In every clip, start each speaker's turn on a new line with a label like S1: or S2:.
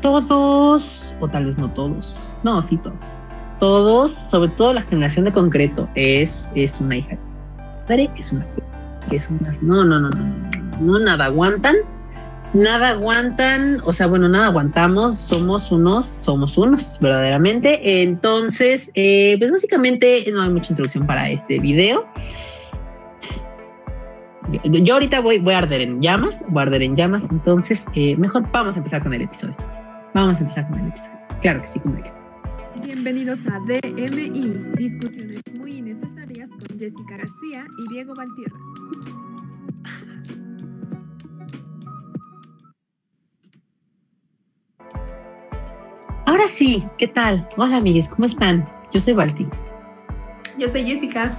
S1: todos, o tal vez no todos, no, sí todos, todos, sobre todo la generación de concreto, es, es una hija. Es una, es una, no, no, no, no, no, no, nada aguantan, nada aguantan, o sea, bueno, nada aguantamos, somos unos, somos unos, verdaderamente. Entonces, eh, pues básicamente no hay mucha introducción para este video. Yo ahorita voy, voy a arder en llamas, voy a arder en llamas, entonces eh, mejor vamos a empezar con el episodio. Vamos a empezar con el episodio. Claro que sí, como
S2: Bienvenidos a DMI, discusiones muy innecesarias con Jessica García y Diego Valtierra.
S1: Ahora sí, ¿qué tal? Hola amigues, ¿cómo están? Yo soy Valti.
S2: Yo soy Jessica.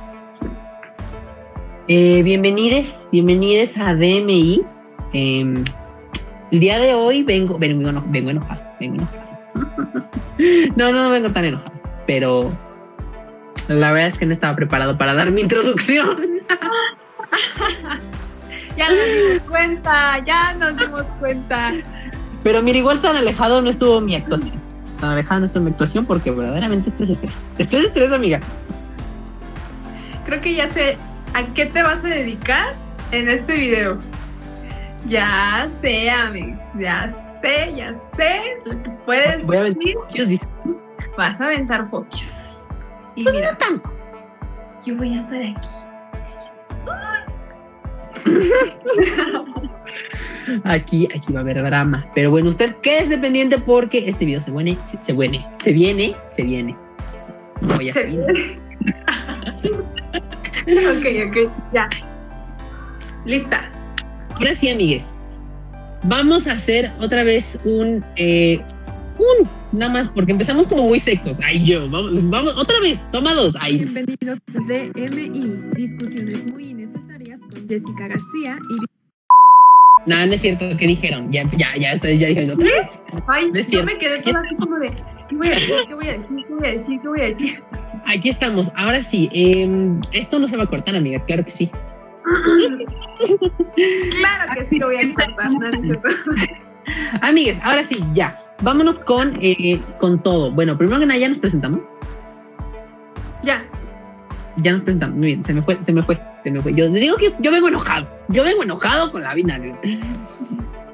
S1: Eh, bienvenidos, bienvenidos a DMI. Em, el día de hoy vengo, vengo, no, vengo enojado, vengo enojado. no, no vengo tan enojado, pero la verdad es que no estaba preparado para dar mi introducción.
S2: ya nos dimos cuenta, ya nos dimos cuenta.
S1: Pero mira, igual tan alejado no estuvo mi actuación. Tan alejado no estuvo mi actuación porque verdaderamente esto es estrés. Esto es estrés, amiga.
S2: Creo que ya sé a qué te vas a dedicar en este video. Ya sé, amigos, ya sé, ya sé lo que puedes
S1: Voy a decir. Dice.
S2: Vas a aventar focus. Y
S1: pues
S2: mira,
S1: no tanto.
S2: yo voy a estar aquí.
S1: Aquí, aquí va a haber drama. Pero bueno, usted quédese pendiente porque este video se viene, se, se viene, se viene, se viene. Voy a
S2: Se
S1: seguir.
S2: ok, ok, ya. Lista.
S1: Ahora sí, amigues. Vamos a hacer otra vez un, eh, un, nada más, porque empezamos como muy secos. Ay, yo, vamos, vamos, otra vez, toma dos. Ay,
S2: Bienvenidos a DMI, discusiones muy innecesarias con Jessica García y
S1: nada, no es cierto. ¿Qué dijeron? Ya, ya, ya, ustedes ya dijeron otra vez.
S2: Ay,
S1: No es
S2: yo me quedé toda así como de, ¿qué voy a decir? ¿Qué voy a decir? ¿Qué voy a decir? ¿Qué voy a decir?
S1: Aquí estamos. Ahora sí, em, esto no se va a cortar, amiga, claro que sí.
S2: Claro que sí lo voy a cortar, ¿no? ¿No es cierto?
S1: Amigues, ahora sí, ya. Vámonos con, eh, con todo. Bueno, primero que nada, ya nos presentamos.
S2: Ya,
S1: Ya nos presentamos. Muy bien, se me fue, se me fue, se me fue. Yo digo que yo vengo enojado. Yo vengo enojado con la vida.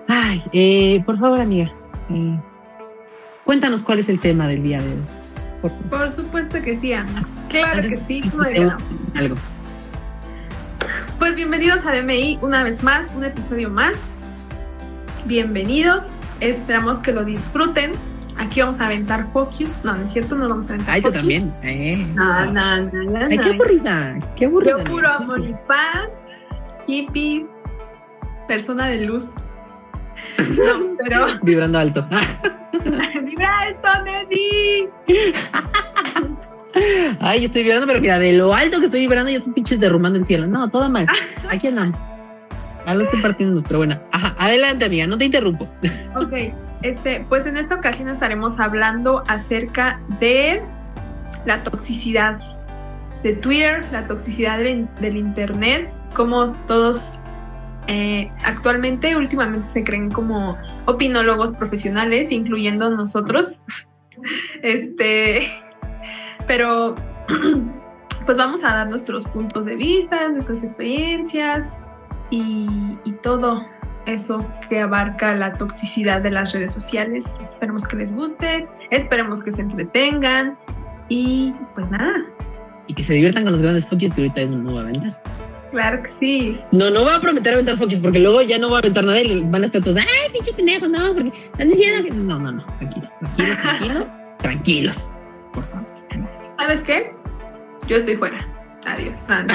S1: Ay, eh, por favor, amiga. eh, cuéntanos cuál es el tema del día de hoy. Por
S2: supuesto que sí, Alex. Claro que sí, como.
S1: Algo.
S2: Pues bienvenidos a DMI una vez más, un episodio más. Bienvenidos, esperamos que lo disfruten. Aquí vamos a aventar focus. No, no es cierto, no vamos a aventar
S1: Ay,
S2: focus.
S1: también. Eh.
S2: No, no, no, no,
S1: Ay, qué aburrida. Qué aburrida.
S2: Yo puro amor y paz, hippie, persona de luz. No, pero
S1: Vibrando alto.
S2: ¡Vibra alto, Neni!
S1: Ay, yo estoy vibrando, pero mira, de lo alto que estoy vibrando, yo estoy pinches derrumbando el cielo. No, todo mal. Aquí andamos. Algo estoy partiendo, pero bueno. Ajá, adelante, amiga, no te interrumpo.
S2: Ok, este, pues en esta ocasión estaremos hablando acerca de la toxicidad de Twitter, la toxicidad del, del Internet, como todos eh, actualmente, últimamente se creen como opinólogos profesionales, incluyendo nosotros. Este, pero pues vamos a dar nuestros puntos de vista, nuestras experiencias y, y todo eso que abarca la toxicidad de las redes sociales. Esperemos que les guste, esperemos que se entretengan y pues nada,
S1: Y que se diviertan con los grandes focus que ahorita no va a aventar.
S2: claro que sí.
S1: No, no voy a prometer aventar focus porque luego ya no va a aventar nada y van a estar todos, ay, pinche pendejo, no, porque están diciendo que. No, no, no, tranquilos, tranquilos, tranquilos, tranquilos. Por favor.
S2: ¿Sabes qué? Yo estoy fuera. Adiós. No, no.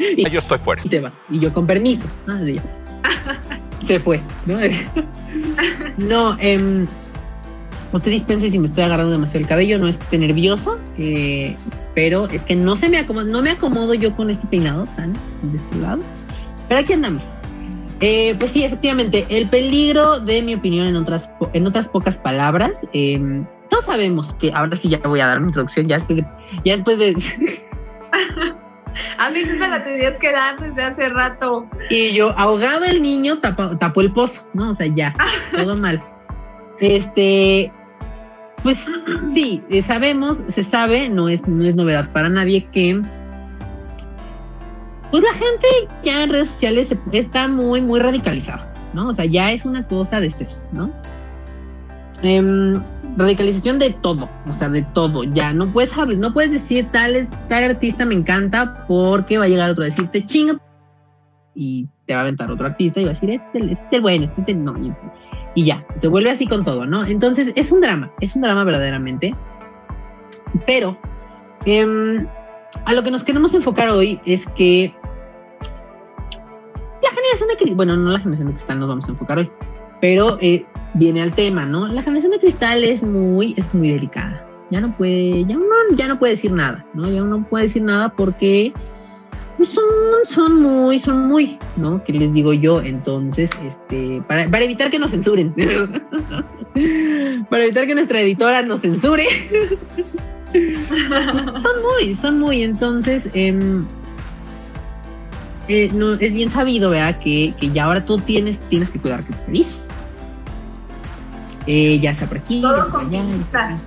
S1: y
S3: Yo estoy fuera.
S1: te vas. Y yo con permiso. Ah, sí, ya. Se fue, ¿no? no, eh, usted dispense si me estoy agarrando demasiado el cabello, no es que esté nervioso, eh, pero es que no se me acomoda, no me acomodo yo con este peinado tan de este lado. Pero aquí andamos. Eh, pues sí, efectivamente, el peligro de mi opinión en otras, po- en otras pocas palabras, eh, todos sabemos que ahora sí ya voy a dar mi introducción, ya después de, ya después de,
S2: A mí esa la tendrías que dar desde hace rato.
S1: y yo ahogado el niño tapó, tapó el pozo, ¿no? O sea, ya, todo mal. Este, pues sí, eh, sabemos, se sabe, no es, no es novedad para nadie que pues la gente ya en redes sociales está muy, muy radicalizada, ¿no? O sea, ya es una cosa de estrés, ¿no? Em, radicalización de todo, o sea, de todo, ya no puedes no puedes decir tal, es, tal artista me encanta porque va a llegar otro a decirte chinga y te va a aventar otro artista y va a decir, este es el, este es el bueno, este es el no, y, ya, se vuelve así con todo, ¿no? Entonces es un drama, es un drama verdaderamente, pero em, a lo que nos queremos enfocar hoy es que la generación de cristal, bueno, no la generación de cristal nos vamos a enfocar hoy, pero eh, viene al tema, ¿no? La generación de cristal es muy, es muy delicada. Ya no puede, ya uno ya no puede decir nada, ¿no? Ya no puede decir nada porque son, son muy, son muy, ¿no? ¿Qué les digo yo? Entonces, este, para, para evitar que nos censuren, para evitar que nuestra editora nos censure, son muy, son muy, entonces, em, eh, es bien sabido, ¿verdad? Que, que, ya ahora tú tienes, tienes que cuidar que te feliz. Eh, ya sea por aquí.
S2: Todo con pincitas.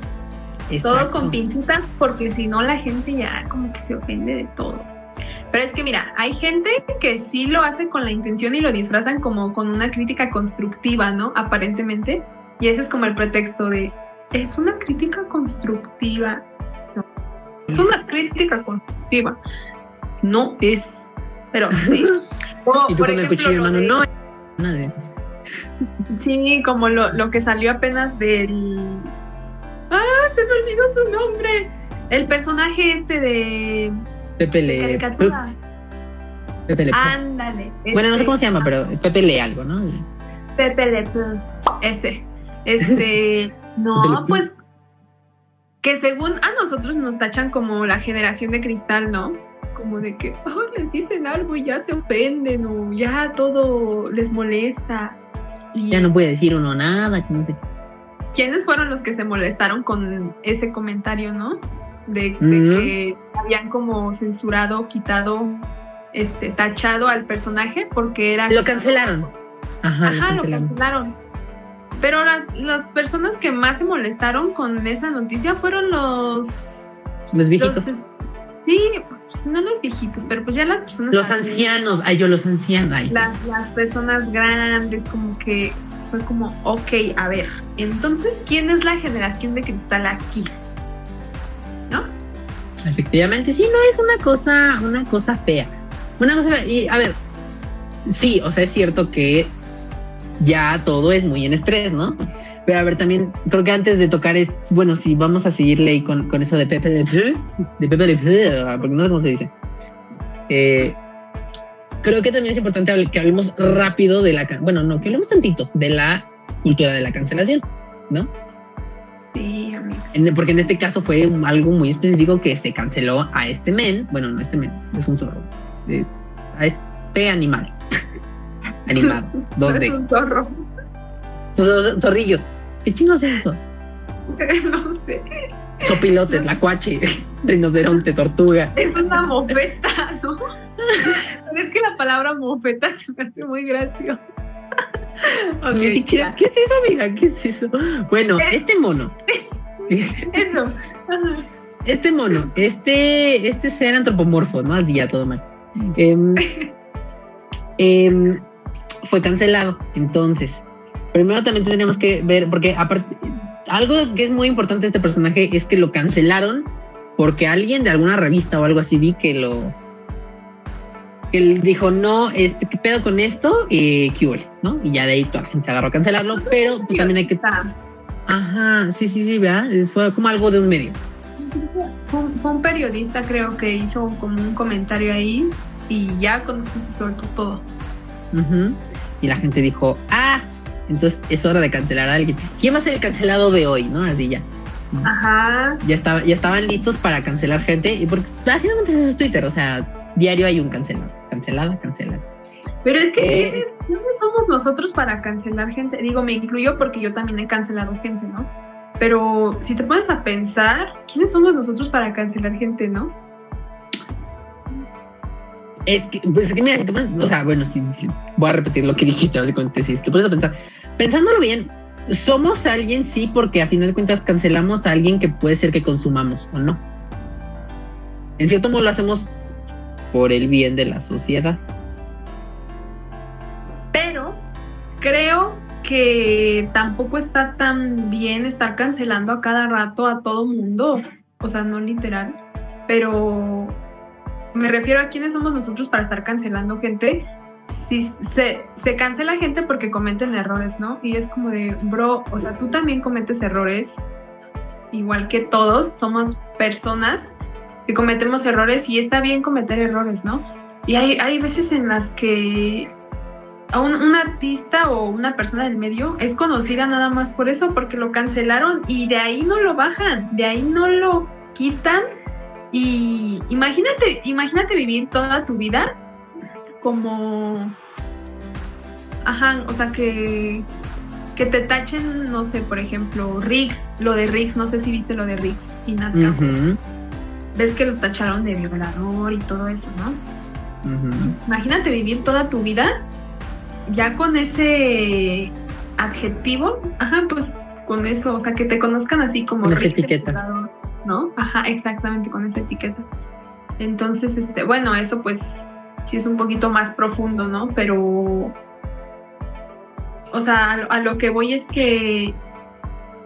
S2: Todo con pincitas, porque si no la gente ya como que se ofende de todo. Pero es que mira, hay gente que sí lo hace con la intención y lo disfrazan como con una crítica constructiva, ¿no? Aparentemente. Y ese es como el pretexto de, es una crítica constructiva. es una crítica constructiva. No es. Pero sí.
S1: y tú con el cuchillo en mano, no.
S2: Sí, como lo, lo que salió apenas del. ¡Ah! Se me olvidó su nombre. El personaje este de.
S1: Pepe Le.
S2: Caricatura.
S1: Pepe Le.
S2: Ándale.
S1: Bueno, no sé cómo se llama, pero Pepe Le algo, ¿no?
S2: Pepe Le. Ese. Este. no, pues. Que según a nosotros nos tachan como la generación de cristal, ¿no? Como de que oh, les dicen algo y ya se ofenden o ya todo les molesta.
S1: Ya no puede decir uno nada, no sé.
S2: ¿Quiénes fueron los que se molestaron con ese comentario, no? De, que habían como censurado, quitado, este, tachado al personaje porque era.
S1: Lo cancelaron.
S2: Ajá, lo, cancelaron. Pero las, las personas que más se molestaron con esa noticia fueron los.
S1: Los viejitos.
S2: Sí, pues no los viejitos, pero pues ya las personas.
S1: Los ancianos, ay, yo los ancianos.
S2: Las, las personas grandes, como que fue como, ok, a ver, entonces, ¿quién es la generación de cristal aquí? ¿No?
S1: Efectivamente, sí, no es una cosa, una cosa fea. Una cosa fea. Y a ver, sí, o sea, es cierto que ya todo es muy en estrés, ¿no? Pero a ver, también creo que antes de tocar es, bueno, si vamos a seguirle ahí con, con eso de Pepe de, de Pepe de, porque no sé cómo se dice. Eh, creo que también es importante que hablemos rápido de la, bueno, no, que hablemos tantito de la cultura de la cancelación, ¿no?
S2: Sí, amigos.
S1: porque en este caso fue algo muy específico que se canceló a este men, bueno, no este men, es un zorro, eh, a este animal animado, 2D.
S2: es un zorro.
S1: Zorrillo. ¿Qué chino es eso?
S2: no sé.
S1: Sopilote, tlacuache, rinoceronte, tortuga.
S2: Es una mofeta, ¿no? es que la palabra mofeta se me hace muy gracioso.
S1: Okay, ¿Qué, ¿Qué es eso, amiga? ¿Qué es eso? Bueno, este mono.
S2: eso.
S1: Este mono, este, este ser antropomorfo, ¿no? Así ya todo mal. Eh, eh, fue cancelado. Entonces, primero también tenemos que ver, porque aparte, algo que es muy importante de este personaje es que lo cancelaron porque alguien de alguna revista o algo así vi que lo que él dijo no, este, ¿qué pedo con esto? Eh, ¿qué ¿no? Y ya de ahí toda la gente se agarró a cancelarlo, pero pues, también hay que. Ajá, sí, sí, sí, vea, fue como algo de un medio.
S2: Fue, fue, un periodista, creo que hizo como un comentario ahí y ya cuando se soltó todo.
S1: Y la gente dijo, ah, entonces es hora de cancelar a alguien. ¿Quién va a ser el cancelado de hoy? ¿No? Así ya.
S2: Ajá.
S1: Ya, estaba, ya estaban listos para cancelar gente. Y porque finalmente eso es Twitter. O sea, diario hay un cancelado. Cancelada, cancelada.
S2: Pero es que, eh, ¿quiénes, somos nosotros para cancelar gente? Digo, me incluyo porque yo también he cancelado gente, ¿no? Pero si te pones a pensar, ¿quiénes somos nosotros para cancelar gente, no?
S1: Es que, pues es que mira, si te pones, o sea, bueno, si, voy a repetir lo que dijiste básicamente, si te pones a pensar, pensándolo bien, somos alguien, sí, porque a final de cuentas cancelamos a alguien que puede ser que consumamos o no. En cierto modo lo hacemos por el bien de la sociedad.
S2: Pero creo que tampoco está tan bien estar cancelando a cada rato a todo mundo. O sea, no literal. Pero me refiero a quiénes somos nosotros para estar cancelando gente. Si se, se cancela gente porque cometen errores, ¿no? Y es como de, bro, o sea, tú también cometes errores, igual que todos, somos personas que cometemos errores y está bien cometer errores, ¿no? Y hay, hay veces en las que a un, un, artista o una persona del medio es conocida nada más por eso, porque lo cancelaron y de ahí no lo bajan, de ahí no lo quitan. Y imagínate, imagínate vivir toda tu vida como, ajá, o sea que que te tachen, no sé, por ejemplo, Riggs, lo de Riggs, no sé si viste lo de Riggs y Nat uh -huh ves que lo tacharon de violador y todo eso, ¿no? Uh -huh. Imagínate vivir toda tu vida ya con ese adjetivo, ajá, pues con eso, o sea, que te conozcan así como
S1: con esa etiqueta,
S2: violador, ¿no? Ajá, exactamente con esa etiqueta. Entonces, este, bueno, eso pues sí es un poquito más profundo, ¿no? Pero, o sea, a, lo que voy es que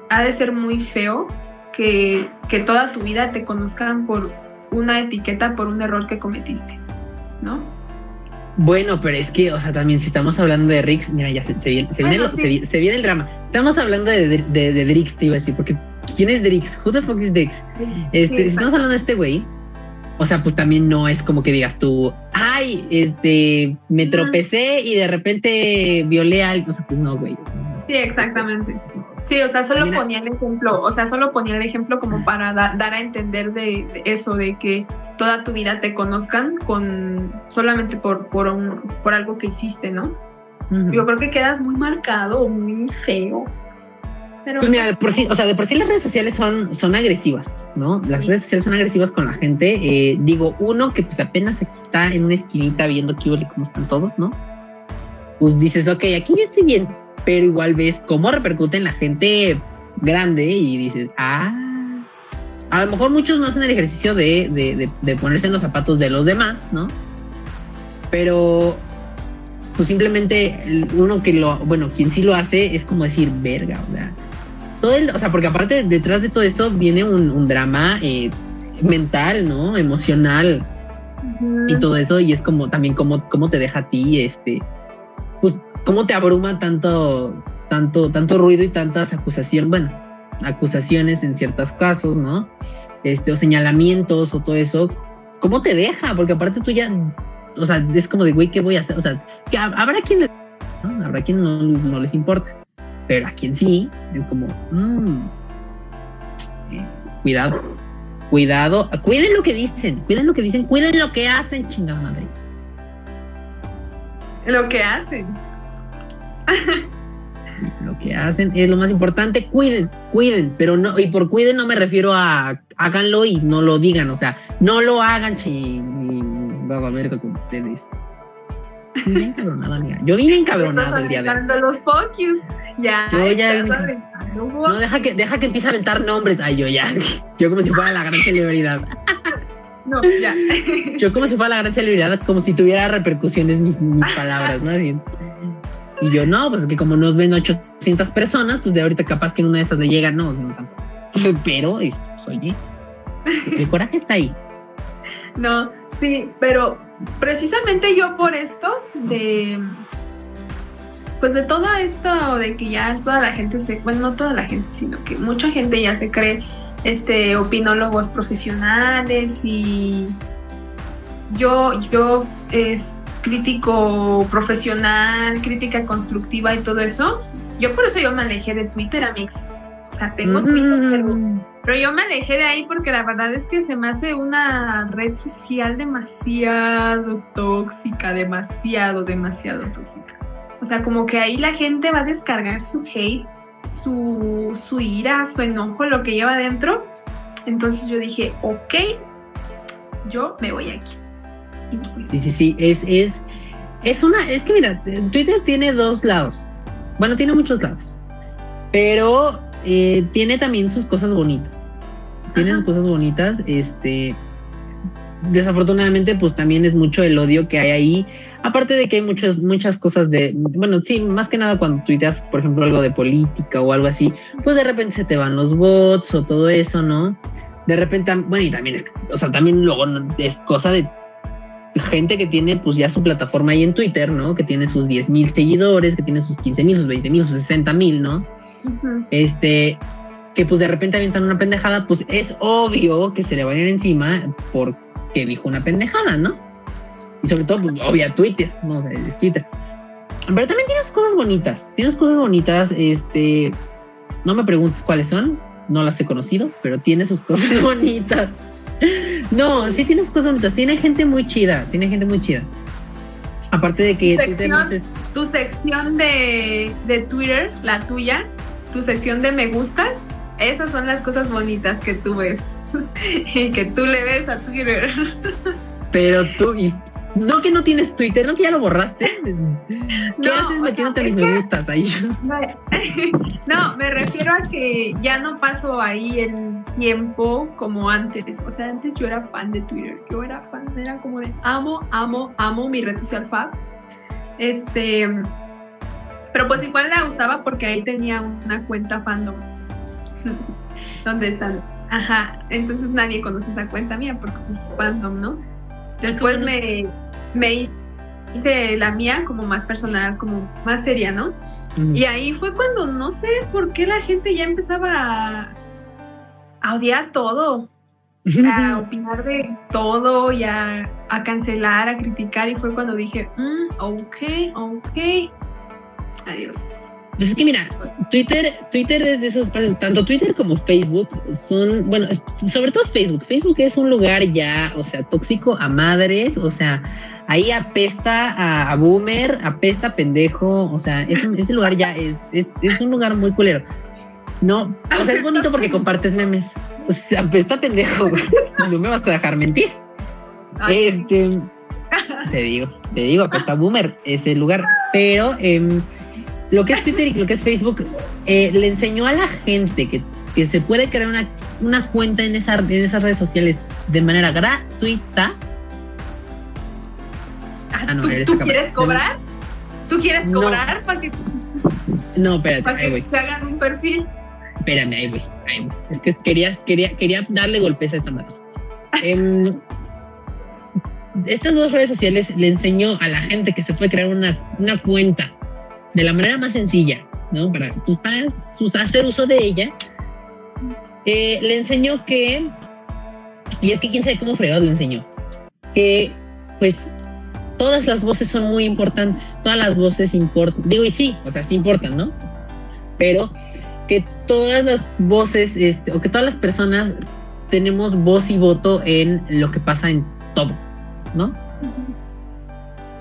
S2: ha de ser muy feo que, que, toda tu vida te conozcan por una etiqueta, por un error que cometiste, ¿no?
S1: Bueno, pero es que, o sea, también si estamos hablando de Rix, mira, ya se, se, viene, se, bueno, viene, sí. se, se, viene, el drama. Estamos hablando de, de, de, de, Drix, te iba a decir, porque ¿quién es Drix? Who the fuck is Drix? Este, sí, si estamos hablando de este güey, o sea, pues también no es como que digas tú, ay, este, me tropecé y de repente violé a alguien, o sea, pues no, güey.
S2: Sí, exactamente. Sí, o sea, solo ponía el ejemplo, o sea, solo ponía el ejemplo como para da, dar a entender de, de, eso, de que toda tu vida te conozcan con solamente por, por, un, por algo que hiciste, ¿no? Uh -huh. Yo creo que quedas muy marcado, muy feo.
S1: Pero pues mira, de por sí, o sea, de por sí las redes sociales son, son agresivas, ¿no? Las redes sociales son agresivas con la gente. Eh, digo, uno que pues apenas aquí está en una esquinita viendo qué cómo están todos, ¿no? Pues dices, ok, aquí yo estoy bien, pero igual ves cómo repercute en la gente grande y dices, ah, a lo mejor muchos no hacen el ejercicio de, de, de, de ponerse en los zapatos de los demás, ¿no? Pero pues simplemente uno que lo, bueno, quien sí lo hace es como decir, verga, o sea, todo el, o sea, porque aparte detrás de todo esto viene un, un drama eh, mental, ¿no? Emocional uh -huh. y todo eso, y es como también cómo, cómo te deja a ti, este, pues cómo te abruma tanto, tanto, tanto ruido y tantas acusaciones, bueno, acusaciones en ciertos casos, ¿no? Este, o señalamientos o todo eso, ¿cómo te deja? Porque aparte tú ya, o sea, es como de, güey, ¿qué voy a hacer? O sea, que habrá quien ¿no? habrá quien no, no, les importa, pero a quien sí, es como, mmm, eh, cuidado, cuidado, cuiden lo que dicen, cuiden lo que dicen, cuiden lo que hacen, chingada madre.
S2: Lo que hacen.
S1: lo que hacen es lo más importante, cuiden, cuiden, pero no, y por cuiden no me refiero a háganlo y no lo digan, o sea, no lo hagan, ching, va a ver con ustedes. Bien encabronada, amiga. Yo vine encabronado el día de
S2: los focus. Ya.
S1: Yo ya. No, deja que, deja que empiece a aventar nombres. Ay, yo ya. Yo como si fuera la gran celebridad.
S2: No, ya.
S1: Yo como si fuera la gran celebridad, como si tuviera repercusiones mis, mis palabras, ¿no? Así. Y yo, no, pues es que como nos ven 800 personas, pues de ahorita capaz que en una de esas le llega, no, no. Pero, esto, pues, oye, el coraje está ahí.
S2: No, sí, pero precisamente yo por esto de pues de todo esto de que ya toda la gente se, bueno, no toda la gente, sino que mucha gente ya se cree este opinólogos profesionales y yo yo es crítico profesional, crítica constructiva y todo eso. Yo por eso yo me alejé de Twitter, amigos. O sea, tengo mm. Twitter, pero, yo me alejé de ahí porque la verdad es que se me hace una red social demasiado tóxica, demasiado, demasiado tóxica. O sea, como que ahí la gente va a descargar su hate, su, su ira, su enojo, lo que lleva adentro. Entonces yo dije, ok, yo me voy aquí.
S1: Sí, sí, sí, es, es, es una, es que mira, Twitter tiene dos lados. Bueno, tiene muchos lados Pero eh, tiene también sus cosas bonitas. Tiene sus cosas bonitas. Este, desafortunadamente, pues también es mucho el odio que hay ahí. Aparte de que hay muchas, muchas cosas de, bueno, sí, más que nada cuando tuiteas, por ejemplo, algo de política o algo así, pues de repente se te van los bots o todo eso, ¿no? De repente, bueno, y también es, o sea, también luego es cosa de gente que tiene pues ya su plataforma ahí en Twitter, ¿no? Que tiene sus 10 mil seguidores, que tiene sus 15 mil, sus 20 mil, sus 60 mil, ¿no? Este, que pues de repente avientan una pendejada, pues es obvio que se le va a ir encima porque dijo una pendejada, ¿no? Y sobre todo, pues obvia Twitter, no es Twitter. Pero también tienes cosas bonitas, tienes cosas bonitas, este, no me preguntes cuáles son, no las he conocido, pero tiene sus cosas bonitas. No, sí tienes cosas bonitas. Tiene gente muy chida. Tiene gente muy chida. Aparte de que
S2: tu sección, de, de Twitter, la tuya, tu sección de me gustas, esas son las cosas bonitas que tú ves y que tú le ves a Twitter.
S1: Pero tú, y no que no tienes Twitter, no que ya lo borraste. ¿Qué haces metiéndote mis me gustas ahí?
S2: No, me refiero a que ya no paso ahí el tiempo como antes. O sea, antes yo era fan de Twitter. Yo era fan, era como de amo, amo, amo mi red social fab. Este, pero pues igual la usaba porque ahí tenía una cuenta fandom. ¿Dónde están? Ajá, entonces nadie conoce esa cuenta mía porque pues fandom, ¿no? Después me, me hice la mía como más personal, como más seria, ¿no? Y ahí fue cuando no sé por qué la gente ya empezaba a, odiar todo, a opinar de todo y a, cancelar, a criticar. Y fue cuando dije, mm, ok, ok, adiós.
S1: Pues es que mira, Twitter, Twitter es de esos espacios, tanto Twitter como Facebook son, bueno, sobre todo Facebook. Facebook es un lugar ya, o sea, tóxico a madres, o sea, ahí apesta a, boomer, apesta a pendejo, o sea, ese lugar ya es, es, un lugar muy culero. No, o sea, es bonito porque compartes memes. O sea, apesta a pendejo, no me vas a dejar mentir. este, te digo, te digo, apesta a boomer ese lugar, pero eh, lo que es Twitter y lo que es Facebook eh, le enseñó a la gente que, que se puede crear una, una cuenta en, esa, en esas redes sociales de manera gratuita.
S2: Ah, ah, ¿Tú, quieres cobrar? ¿Tú quieres cobrar para que,
S1: no, espérate,
S2: para que te hagan un perfil?
S1: Espérame, ahí voy, ahí voy. Es que quería, quería, quería darle golpes a esta madre. Em, estas dos redes sociales le enseñó a la gente que se puede crear una, una cuenta de la manera más sencilla, ¿no? Para, pues, hacer uso de ella, eh, le enseñó que, y es que quién sabe cómo fregado le enseñó, que pues todas las voces son muy importantes, todas las voces importan, digo y sí, o sea, sí importan, ¿no? Pero que todas las voces, este, o que todas las personas tenemos voz y voto en lo que pasa en todo, ¿no?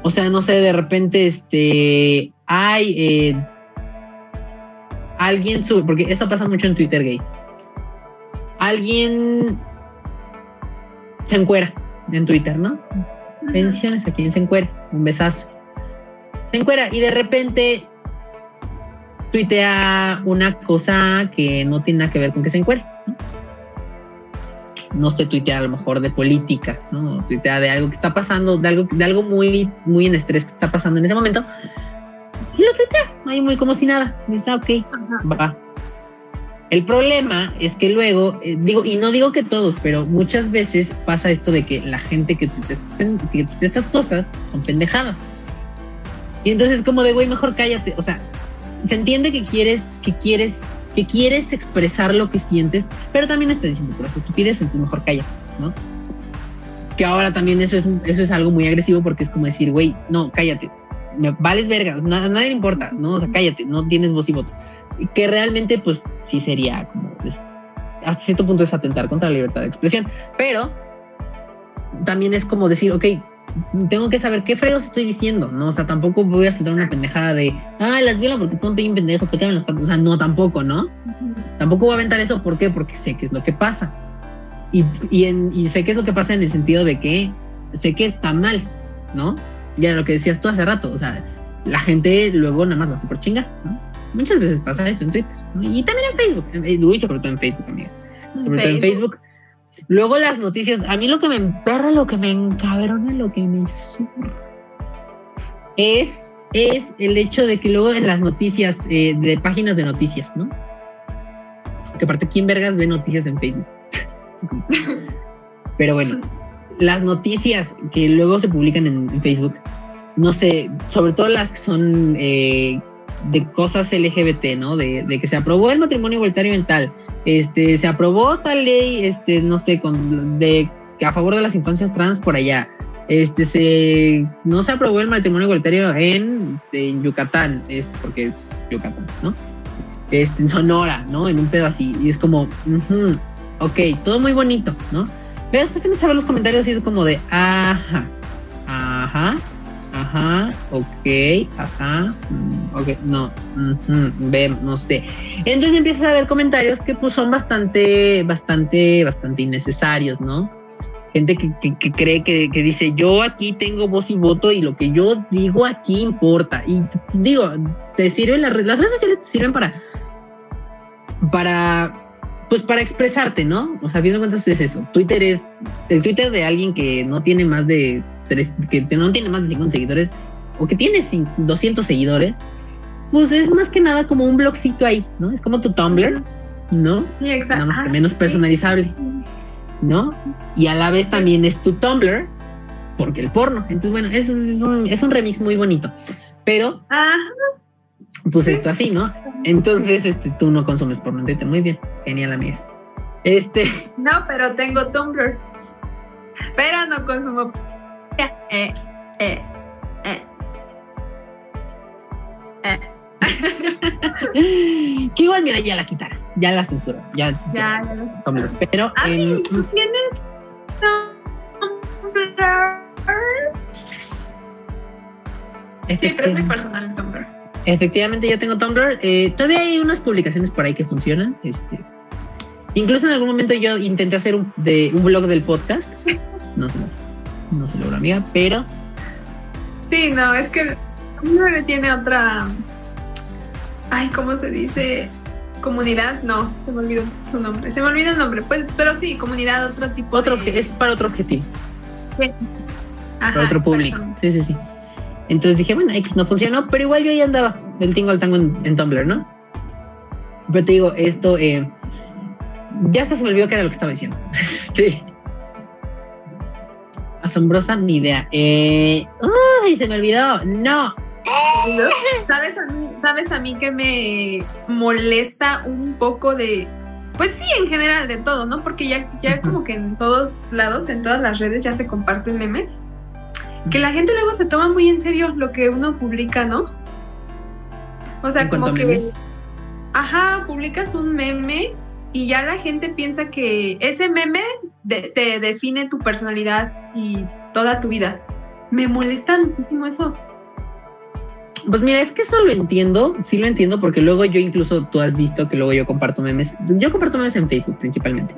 S1: O sea, no sé, de repente, este, hay eh, alguien sube, porque eso pasa mucho en Twitter gay. Alguien se encuera en Twitter, ¿no? Bendiciones a quien se encuera, un besazo. Se encuera y de repente tuitea una cosa que no tiene nada que ver con que se encuere. ¿no? no se tuitea a lo mejor de política, ¿no? Tuitea de algo que está pasando, de algo, de algo muy, muy en estrés que está pasando en ese momento. Y lo tuitea, ahí muy como si nada. Dice, ah, ok, va. El problema es que luego, eh, digo, y no digo que todos, pero muchas veces pasa esto de que la gente que tuitea estas, estas cosas son pendejadas. Y entonces como de, güey, mejor cállate. O sea, se entiende que quieres, que quieres que quieres expresar lo que sientes, pero también estás diciendo las estupideces, entonces mejor calla, ¿no? Que ahora también eso es, eso es algo muy agresivo porque es como decir, güey, no, cállate, me vales verga, a nadie le importa, ¿no? O sea, cállate, no tienes voz y voto. Que realmente, pues, sí sería como, pues, hasta cierto punto es atentar contra la libertad de expresión, pero también es como decir, ok, tengo que saber qué fregos estoy diciendo, ¿no? O sea, tampoco voy a soltar una pendejada de, ah, las viola porque son bien pendejos, porque las patas. O sea, no, tampoco, ¿no? Tampoco voy a aventar eso, ¿por qué? Porque sé qué es lo que pasa. Y, y, sé qué es lo que pasa en el sentido de que sé que está mal, ¿no? Ya lo que decías tú hace rato, o sea, la gente luego nada más lo hace por chingar, ¿no? Muchas veces pasa eso en Twitter. Y también en Facebook. Uy, sobre todo en Facebook, amiga. Sobre todo en Facebook. Luego las noticias. A mí lo que me emperra, lo que me encabrona, lo que me surra es, es el hecho de que luego en las noticias, eh, de páginas de noticias, ¿no? Que aparte, ¿quién vergas ve noticias en Facebook? Pero bueno, las noticias que luego se publican en, Facebook, no sé, sobre todo las que son eh, de cosas LGBT, ¿no? De, que se aprobó el matrimonio igualitario en tal, este, se aprobó tal ley, este, no sé, con, de a favor de las infancias trans por allá. Este se no se aprobó el matrimonio igualitario en, Yucatán, este, porque Yucatán, ¿no? Este, en Sonora, ¿no? En un pedo así. Y es como, ok, todo muy bonito, ¿no? Pero después te metes a ver los comentarios y es como de, ajá, ajá, ajá, ok, ajá, mm, ok, no, ve, no sé. Entonces empiezas a ver comentarios que pues son bastante, bastante, bastante innecesarios, ¿no? Gente que, que, cree que, que, dice, yo aquí tengo voz y voto y lo que yo digo aquí importa. Y digo, te sirven las, las redes sociales te sirven para, para pues para expresarte, ¿no? O sea, viendo cuentas es eso. Twitter es el Twitter de alguien que no tiene más de tres, que no tiene más de 50 seguidores o que tiene 200 seguidores, pues es más que nada como un blogcito ahí, ¿no? Es como tu Tumblr, ¿no?
S2: Sí, exacto.
S1: Nada más que menos personalizable, ¿no? Y a la vez también es tu Tumblr, porque el porno. Entonces, bueno, eso es un, es un remix muy bonito. Pero, pues esto así, ¿no? Entonces, este, tú no consumes porno en Twitter. Muy bien, genial, amiga. Este.
S2: No, pero tengo Tumblr. Pero no consumo. Eh, eh, eh.
S1: Eh. que igual, mira, ya la quitaron. Ya la censura. Ya,
S2: ya, ya.
S1: Tumblr. Pero.
S2: Eh, ¿tú tienes Tumblr? Sí, pero es muy personal el Tumblr.
S1: Efectivamente, yo tengo Tumblr. Eh, todavía hay unas publicaciones por ahí que funcionan. Este, incluso en algún momento yo intenté hacer un, de, un blog del podcast. No se, no se logró, amiga, pero.
S2: Sí, no, es que Tumblr tiene otra. Ay, ¿cómo se dice? Comunidad, no, se me olvidó su nombre. Se me olvidó el nombre, pues, pero sí, comunidad, otro tipo.
S1: Otro, Es para otro objetivo. Sí. para otro público. Sí, sí, sí. Entonces dije, bueno, X no funcionó, pero igual yo ahí andaba del tingo al tango en, Tumblr, ¿no? Pero te digo, esto, eh, ya hasta se me olvidó que era lo que estaba diciendo. Este, asombrosa mi idea. Eh, ¡Uy! Se me olvidó. No.
S2: ¿Sabes a mí, sabes a mí que me molesta un poco de, pues sí, en general de todo, ¿no? Porque ya, ya como que en todos lados, en todas las redes ya se comparten memes que la gente luego se toma muy en serio lo que uno publica, ¿no? O sea, como que... Ajá, publicas un meme y ya la gente piensa que ese meme te define tu personalidad y toda tu vida. Me molesta muchísimo eso.
S1: Pues mira, es que eso lo entiendo, sí lo entiendo, porque luego yo incluso tú has visto que luego yo comparto memes. Yo comparto memes en Facebook principalmente.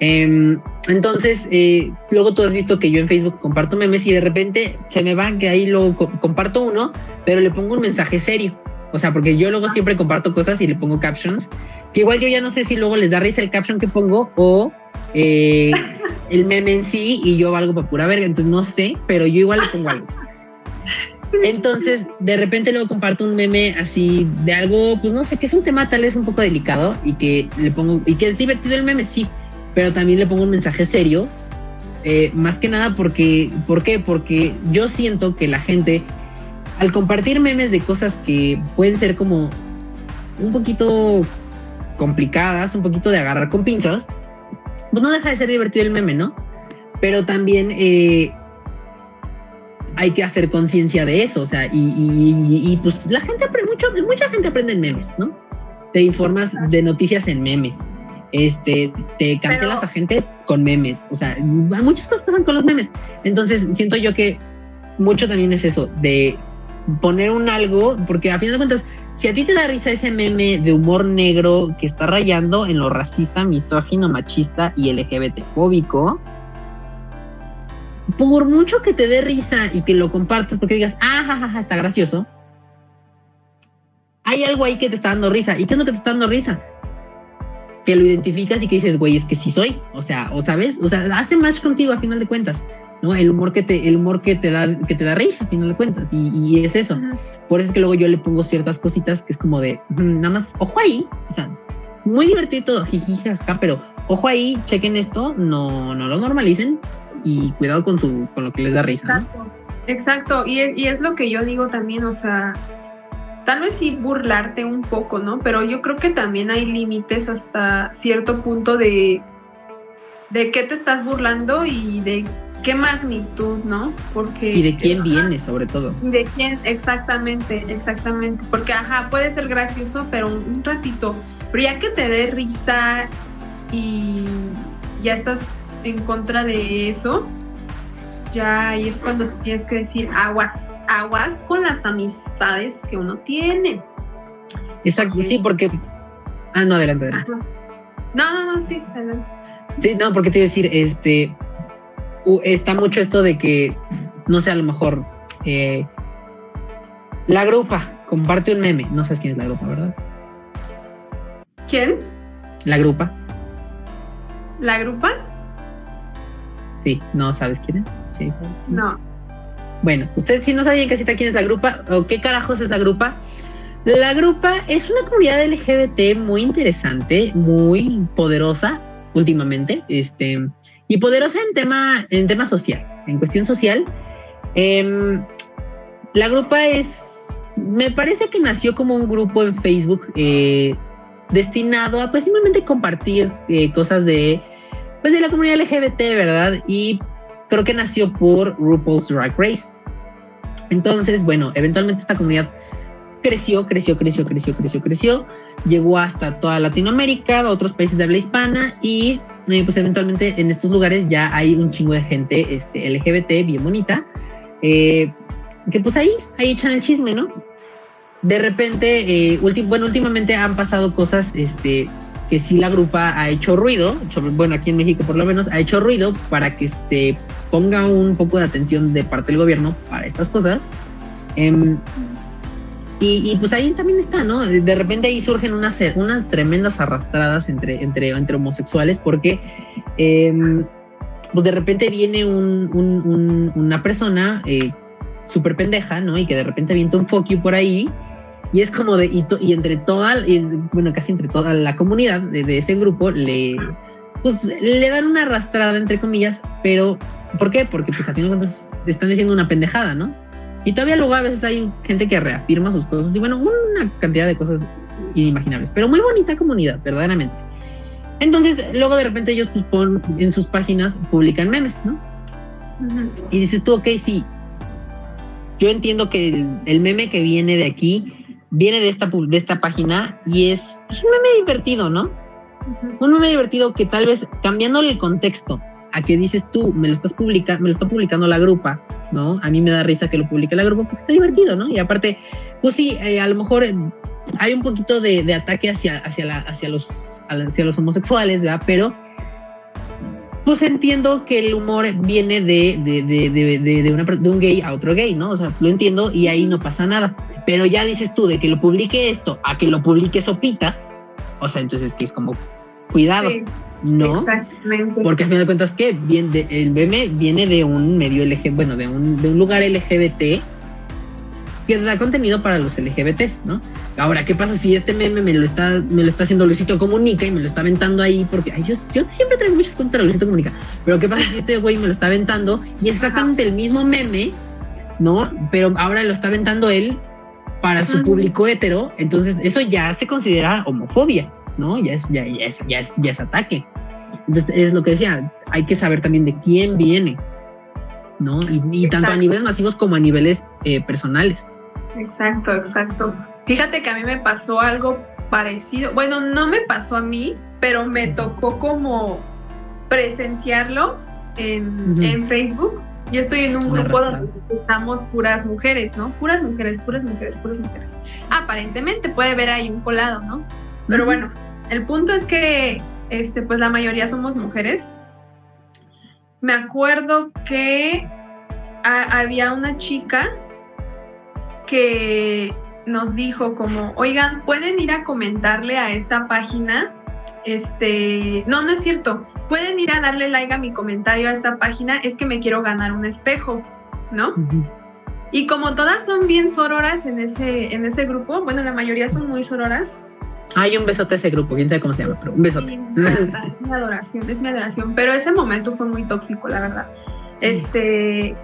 S1: Em, entonces, eh, luego tú has visto que yo en Facebook comparto memes y de repente se me va que ahí luego comparto uno, pero le pongo un mensaje serio. O sea, porque yo luego siempre comparto cosas y le pongo captions, que igual yo ya no sé si luego les da risa el caption que pongo o eh, el meme en sí y yo valgo para pura verga. Entonces no sé, pero yo igual le pongo algo. Entonces, de repente luego comparto un meme así de algo, pues no sé, que es un tema tal vez un poco delicado y que le pongo, y que es divertido el meme, sí, pero también le pongo un mensaje serio. Eh, más que nada porque, ¿por qué? Porque yo siento que la gente, al compartir memes de cosas que pueden ser como un poquito complicadas, un poquito de agarrar con pinzas, pues no deja de ser divertido el meme, ¿no? Pero también eh, hay que hacer conciencia de eso, o sea, y, pues la gente aprende mucho, mucha gente aprende en memes, ¿no? Te informas de noticias en memes este, te cancelas a gente con memes. O sea, muchas cosas pasan con los memes. Entonces, siento yo que mucho también es eso, de poner un algo, porque a fin de cuentas, si a ti te da risa ese meme de humor negro que está rayando en lo racista, misógino, machista y LGBT fóbico, por mucho que te dé risa y que lo compartas porque digas, ah, está gracioso, hay algo ahí que te está dando risa. ¿Y qué es lo que te está dando risa? Que lo identificas y que dices, güey, es que sí soy. O sea, o sabes, o sea, hace más contigo a final de cuentas. ¿no? El humor que te, el humor que te da, que te da risa, a final de cuentas, y, es eso. Por eso es que luego yo le pongo ciertas cositas que es como de, nada más, ojo ahí, o sea, muy divertido todo, acá, pero ojo ahí, chequen esto, no, no lo normalicen y cuidado con su, con lo que les da risa.
S2: Exacto, Y, y es lo que yo digo también, o sea, tal vez sí burlarte un poco, ¿no? Pero yo creo que también hay límites hasta cierto punto de de qué te estás burlando y de qué magnitud, ¿no? Porque...
S1: Y de quién viene, sobre todo.
S2: Y de quién, exactamente, exactamente. Porque, ajá, puede ser gracioso, pero un, ratito. Pero ya que te dé risa y ya estás en contra de eso, ya ahí es cuando tienes que decir aguas, aguas con las amistades que uno tiene.
S1: Exacto, sí, porque... Ah, no, adelante, adelante.
S2: No, no, no, sí, adelante.
S1: Sí, no, porque te iba a decir, este, está mucho esto de que, no sé, a lo mejor eh, la grupa comparte un meme. No sabes quién es la grupa, ¿verdad?
S2: ¿Quién?
S1: La grupa.
S2: ¿La grupa?
S1: Sí, no sabes quién es. Sí.
S2: No.
S1: Bueno, ustedes si no sabían casi quién es la grupa o qué carajos es la grupa. La grupa es una comunidad LGBT muy interesante, muy poderosa últimamente. Este, y poderosa en tema, en tema social, en cuestión social. Em, la grupa es, me parece que nació como un grupo en Facebook eh, destinado a pues simplemente compartir eh, cosas de, pues de la comunidad LGBT, ¿verdad? Y creo que nació por RuPaul's Drag Race. Entonces, bueno, eventualmente esta comunidad creció, creció, creció, creció, creció, creció, llegó hasta toda Latinoamérica, a otros países de habla hispana y pues eventualmente en estos lugares ya hay un chingo de gente este, LGBT bien bonita, eh, que pues ahí, ahí echan el chisme, ¿no? De repente, eh, bueno, últimamente han pasado cosas este, que sí la grupa ha hecho ruido, bueno, aquí en México por lo menos, ha hecho ruido para que se ponga un poco de atención de parte del gobierno para estas cosas. Em, y, pues ahí también está, ¿no? De repente ahí surgen unas, unas tremendas arrastradas entre, entre, entre homosexuales porque em, pues de repente viene una persona eh, súper pendeja, ¿no? Y que de repente avienta un fuck you por ahí y es como de, y, entre toda, bueno, casi entre toda la comunidad de, ese grupo le, pues le dan una arrastrada entre comillas, pero ¿por qué? Porque pues a fin de cuentas están diciendo una pendejada, ¿no? Y todavía luego a veces hay gente que reafirma sus cosas y bueno, una cantidad de cosas inimaginables, pero muy bonita comunidad, verdaderamente. Entonces, luego de repente ellos pues, en sus páginas publican memes, ¿no? Y dices tú, ok, sí, yo entiendo que el, meme que viene de aquí viene de esta, de esta página y es un meme divertido, ¿no? Un meme divertido que tal vez cambiándole el contexto a que dices tú, me lo estás publicando, me lo está publicando la grupa, ¿no? A mí me da risa que lo publique la grupo porque está divertido, ¿no? Y aparte, pues sí, eh, a lo mejor eh, hay un poquito de, ataque hacia, hacia, la, hacia, los, hacia los homosexuales, ¿verdad? Pero pues entiendo que el humor viene de, de, de, de, una, de un gay a otro gay, ¿no? O sea, lo entiendo y ahí no pasa nada. Pero ya dices tú, de que lo publique esto a que lo publique Sopitas, o sea, entonces que es como, cuidado. ¿no? Exactamente. Porque al final de cuentas, que el meme viene de un medio LGBT, bueno, de un, de un lugar LGBT que da contenido para los LGBTs, ¿no? Ahora, ¿qué pasa si este meme me lo está, me lo está haciendo Luisito Comunica y me lo está aventando ahí? Porque yo, yo, siempre traigo muchas contra Luisito Comunica, pero ¿qué pasa si este güey me lo está aventando y es exactamente el mismo meme, ¿no? Pero ahora lo está aventando él para su público hetero, entonces eso ya se considera homofobia. ¿no? Ya es, ya, ya es, ya es, ya es ataque. Entonces, es lo que decía, hay que saber también de quién viene, ¿no? Y, tanto a niveles masivos como a niveles eh, personales.
S2: Exacto, exacto. Fíjate que a mí me pasó algo parecido. Bueno, no me pasó a mí, pero me tocó como presenciarlo en, en Facebook. Yo estoy en un grupo donde estamos puras mujeres, ¿no? Puras mujeres, puras mujeres, puras mujeres. Aparentemente puede ver ahí un colado, ¿no? Pero bueno, el punto es que, este, pues la mayoría somos mujeres. Me acuerdo que había una chica que nos dijo como, oigan, pueden ir a comentarle a esta página. Este, no, no es cierto. Pueden ir a darle like a mi comentario a esta página. Es que me quiero ganar un espejo, ¿no? Y como todas son bien sororas en ese, en ese grupo, bueno, la mayoría son muy sororas.
S1: Hay un besote a ese grupo, quién sabe cómo se llama, pero un besote.
S2: es mi adoración, es mi adoración. Pero ese momento fue muy tóxico, la verdad. Este,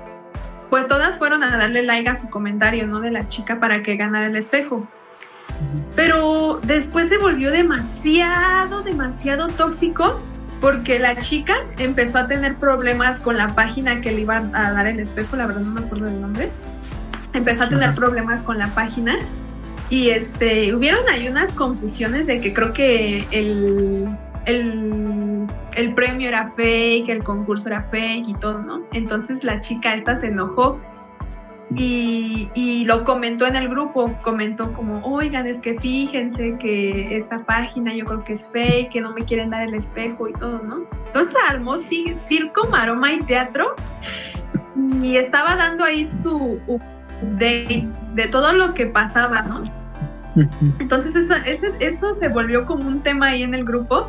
S2: pues todas fueron a darle like a su comentario, ¿no? De la chica para que ganara el espejo. Pero después se volvió demasiado, demasiado tóxico porque la chica empezó a tener problemas con la página que le iba a dar el espejo, la verdad no me acuerdo del nombre. Empezó a tener problemas con la página y este, hubieron ahí unas confusiones de que creo que el, el, el, premio era fake, el concurso era fake y todo, ¿no? Entonces la chica esta se enojó y, y, lo comentó en el grupo, comentó como, oigan, es que fíjense que esta página yo creo que es fake, que no me quieren dar el espejo y todo, ¿no? Entonces armó circo, maroma y teatro y estaba dando ahí su update de todo lo que pasaba, ¿no? Entonces eso, eso se volvió como un tema ahí en el grupo,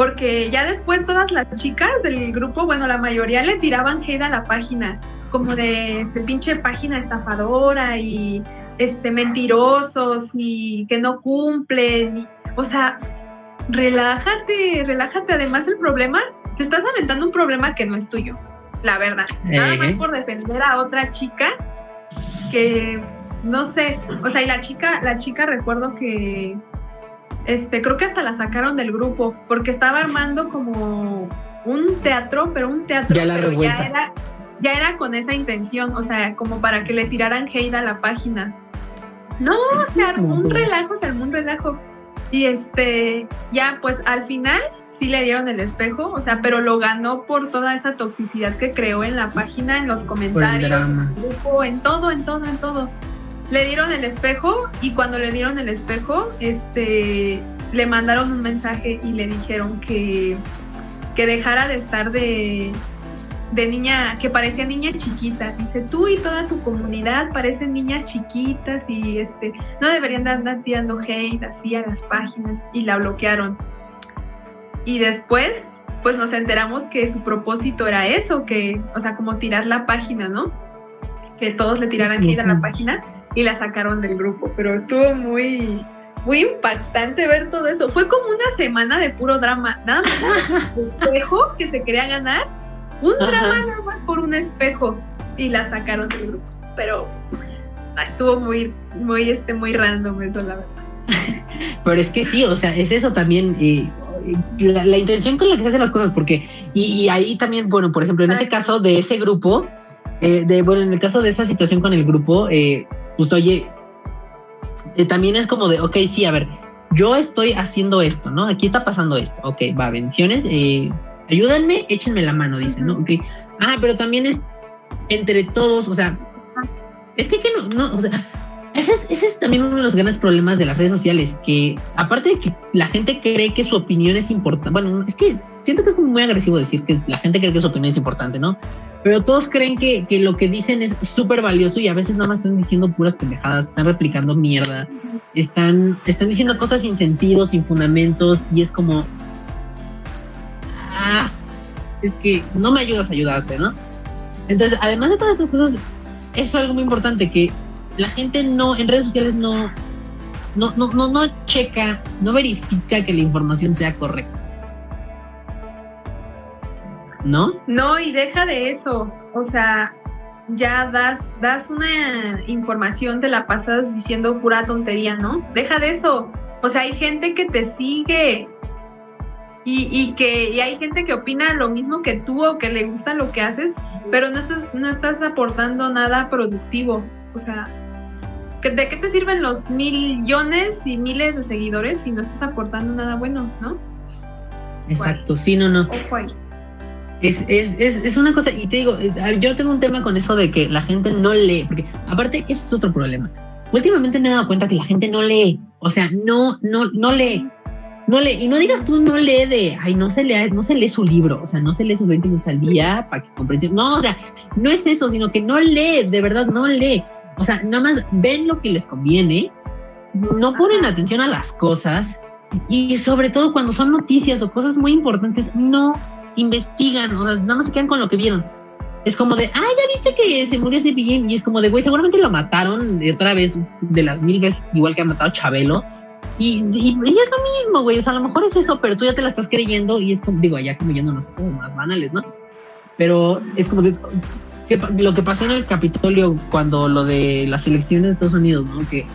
S2: porque ya después todas las chicas del grupo, bueno, la mayoría le tiraban hate a la página, como de este pinche página estafadora y este mentirosos y que no cumplen, o sea, relájate, relájate. Además el problema, te estás aventando un problema que no es tuyo, la verdad. Nada más por defender a otra chica que no sé, o sea, y la chica, la chica recuerdo que, este, creo que hasta la sacaron del grupo, porque estaba armando como un teatro, pero un teatro,
S1: ya
S2: pero ya era, ya era con esa intención, o sea, como para que le tiraran hate a la página. No, se armó un relajo, se armó un relajo. Y este, ya pues al final sí le dieron el espejo, o sea, pero lo ganó por toda esa toxicidad que creó en la página, en los comentarios, en el grupo, en todo, en todo, en todo le dieron el espejo y cuando le dieron el espejo, este, le mandaron un mensaje y le dijeron que, que dejara de estar de, de niña, que parecía niña chiquita. Dice, tú y toda tu comunidad parecen niñas chiquitas y este, no deberían andar tirando hate así a las páginas y la bloquearon. Y después, pues nos enteramos que su propósito era eso, que, o sea, como tirar la página, ¿no? Que todos le tiraran hate a la página y la sacaron del grupo, pero estuvo muy, muy impactante ver todo eso. Fue como una semana de puro drama, nada más un espejo que se quería ganar, un drama nada más por un espejo y la sacaron del grupo, pero ah, estuvo muy, muy, este, muy random eso, la verdad.
S1: Pero es que sí, o sea, es eso también. Eh, la, intención con la que se hacen las cosas, porque, y, ahí también, bueno, por ejemplo, en ese caso de ese grupo, eh, de, bueno, en el caso de esa situación con el grupo, eh, pues oye, eh, también es como de, ok, sí, a ver, yo estoy haciendo esto, ¿no? Aquí está pasando esto, ok, va, bendiciones, eh, ayúdenme, échenme la mano, dicen, ¿no? Ok, ah, pero también es entre todos, o sea, es que, que no, no, o sea, ese es, ese es, también uno de los grandes problemas de las redes sociales, que aparte de que la gente cree que su opinión es importante, bueno, es que siento que es muy agresivo decir que la gente cree que su opinión es importante, ¿no? pero todos creen que, que lo que dicen es súper valioso y a veces nada más están diciendo puras pendejadas, están replicando mierda, están, están diciendo cosas sin sentido, sin fundamentos y es como, ah, es que no me ayudas a ayudarte, ¿no? Entonces, además de todas estas cosas, es algo muy importante que la gente no, en redes sociales no, no, no, no, no checa, no verifica que la información sea correcta. ¿No?
S2: No, y deja de eso. O sea, ya das, das una información, te la pasas diciendo pura tontería, ¿no? Deja de eso. O sea, hay gente que te sigue y, y que y hay gente que opina lo mismo que tú o que le gusta lo que haces, pero no estás, no estás aportando nada productivo. O sea, ¿de qué te sirven los millones y miles de seguidores si no estás aportando nada bueno, no?
S1: Exacto, sí, no, no.
S2: Ojo ahí.
S1: Es, es, es, es, una cosa, y te digo, eh, yo tengo un tema con eso de que la gente no lee, porque aparte, ese es otro problema. Últimamente me he dado cuenta que la gente no lee, o sea, no, no, no lee, no lee, y no digas tú no lee de, ay, no se lee, no se lee su libro, o sea, no se lee sus 20 minutos al día para que comprensión, no, o sea, no es eso, sino que no lee, de verdad no lee, o sea, nada más ven lo que les conviene no ponen atención a las cosas y sobre todo cuando son noticias o cosas muy importantes, no investigan, o sea, nada más se quedan con lo que vieron. Es como de, ah, ya viste que se murió Cepillín. Y es como de, güey, seguramente lo mataron de otra vez, de las mil veces, igual que ha matado a Chabelo. Y, y, es lo mismo, güey. O sea, a lo mejor es eso, pero tú ya te la estás creyendo y es como, digo, allá como yéndonos como más banales, ¿no? Pero es como de, lo que pasó en el Capitolio cuando lo de las elecciones de Estados Unidos, ¿no? Que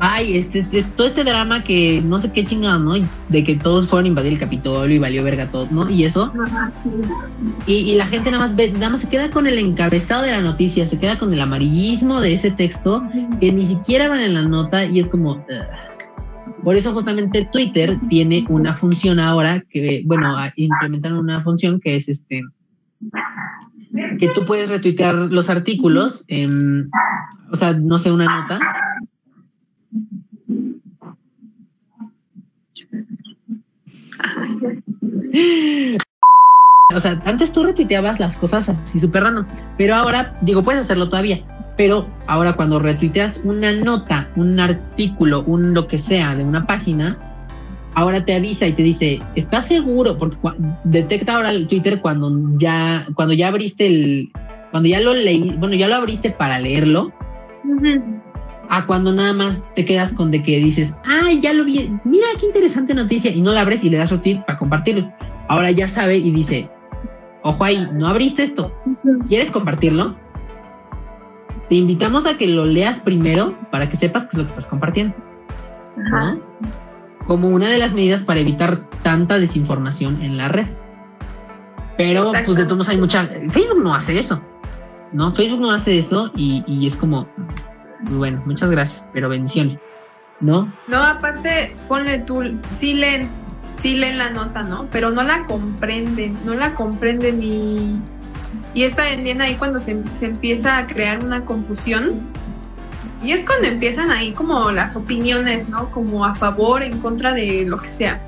S1: ay, este, este, todo este drama que no sé qué chingado, ¿no? De que todos fueron a invadir el Capitolio y valió verga todo, ¿no? Y eso. Y, la gente nada más ve, nada más se queda con el encabezado de la noticia, se queda con el amarillismo de ese texto, que ni siquiera van en la nota y es como. Por eso justamente Twitter tiene una función ahora que, bueno, implementaron una función que es este que tú puedes retuitear los artículos, o sea, no sé, una nota, o sea, antes tú retuiteabas las cosas así súper random, pero ahora, digo, puedes hacerlo todavía, pero ahora cuando retuiteas una nota, un artículo, un lo que sea de una página, ahora te avisa y te dice, ¿estás seguro? Porque detecta ahora el Twitter cuando ya, cuando ya abriste el, cuando ya lo leí, bueno, ya lo abriste para leerlo a cuando nada más te quedas con de que dices, ay, ya lo vi, mira qué interesante noticia, y no la abres y le das retweet para compartirlo. Ahora ya sabe y dice, ojo ahí, no abriste esto, ¿quieres compartirlo? Te invitamos a que lo leas primero para que sepas qué es lo que estás compartiendo. Como una de las medidas para evitar tanta desinformación en la red. Pero, pues de todos hay mucha. Facebook no hace eso. ¿No? Facebook no hace eso y, y es como bueno, muchas gracias, pero bendiciones, ¿no?
S2: No, aparte, ponle tú, sí leen, sí leen la nota, ¿no? Pero no la comprenden, no la comprenden y, y está bien ahí cuando se, empieza a crear una confusión. Y es cuando empiezan ahí como las opiniones, ¿no? Como a favor, en contra de lo que sea.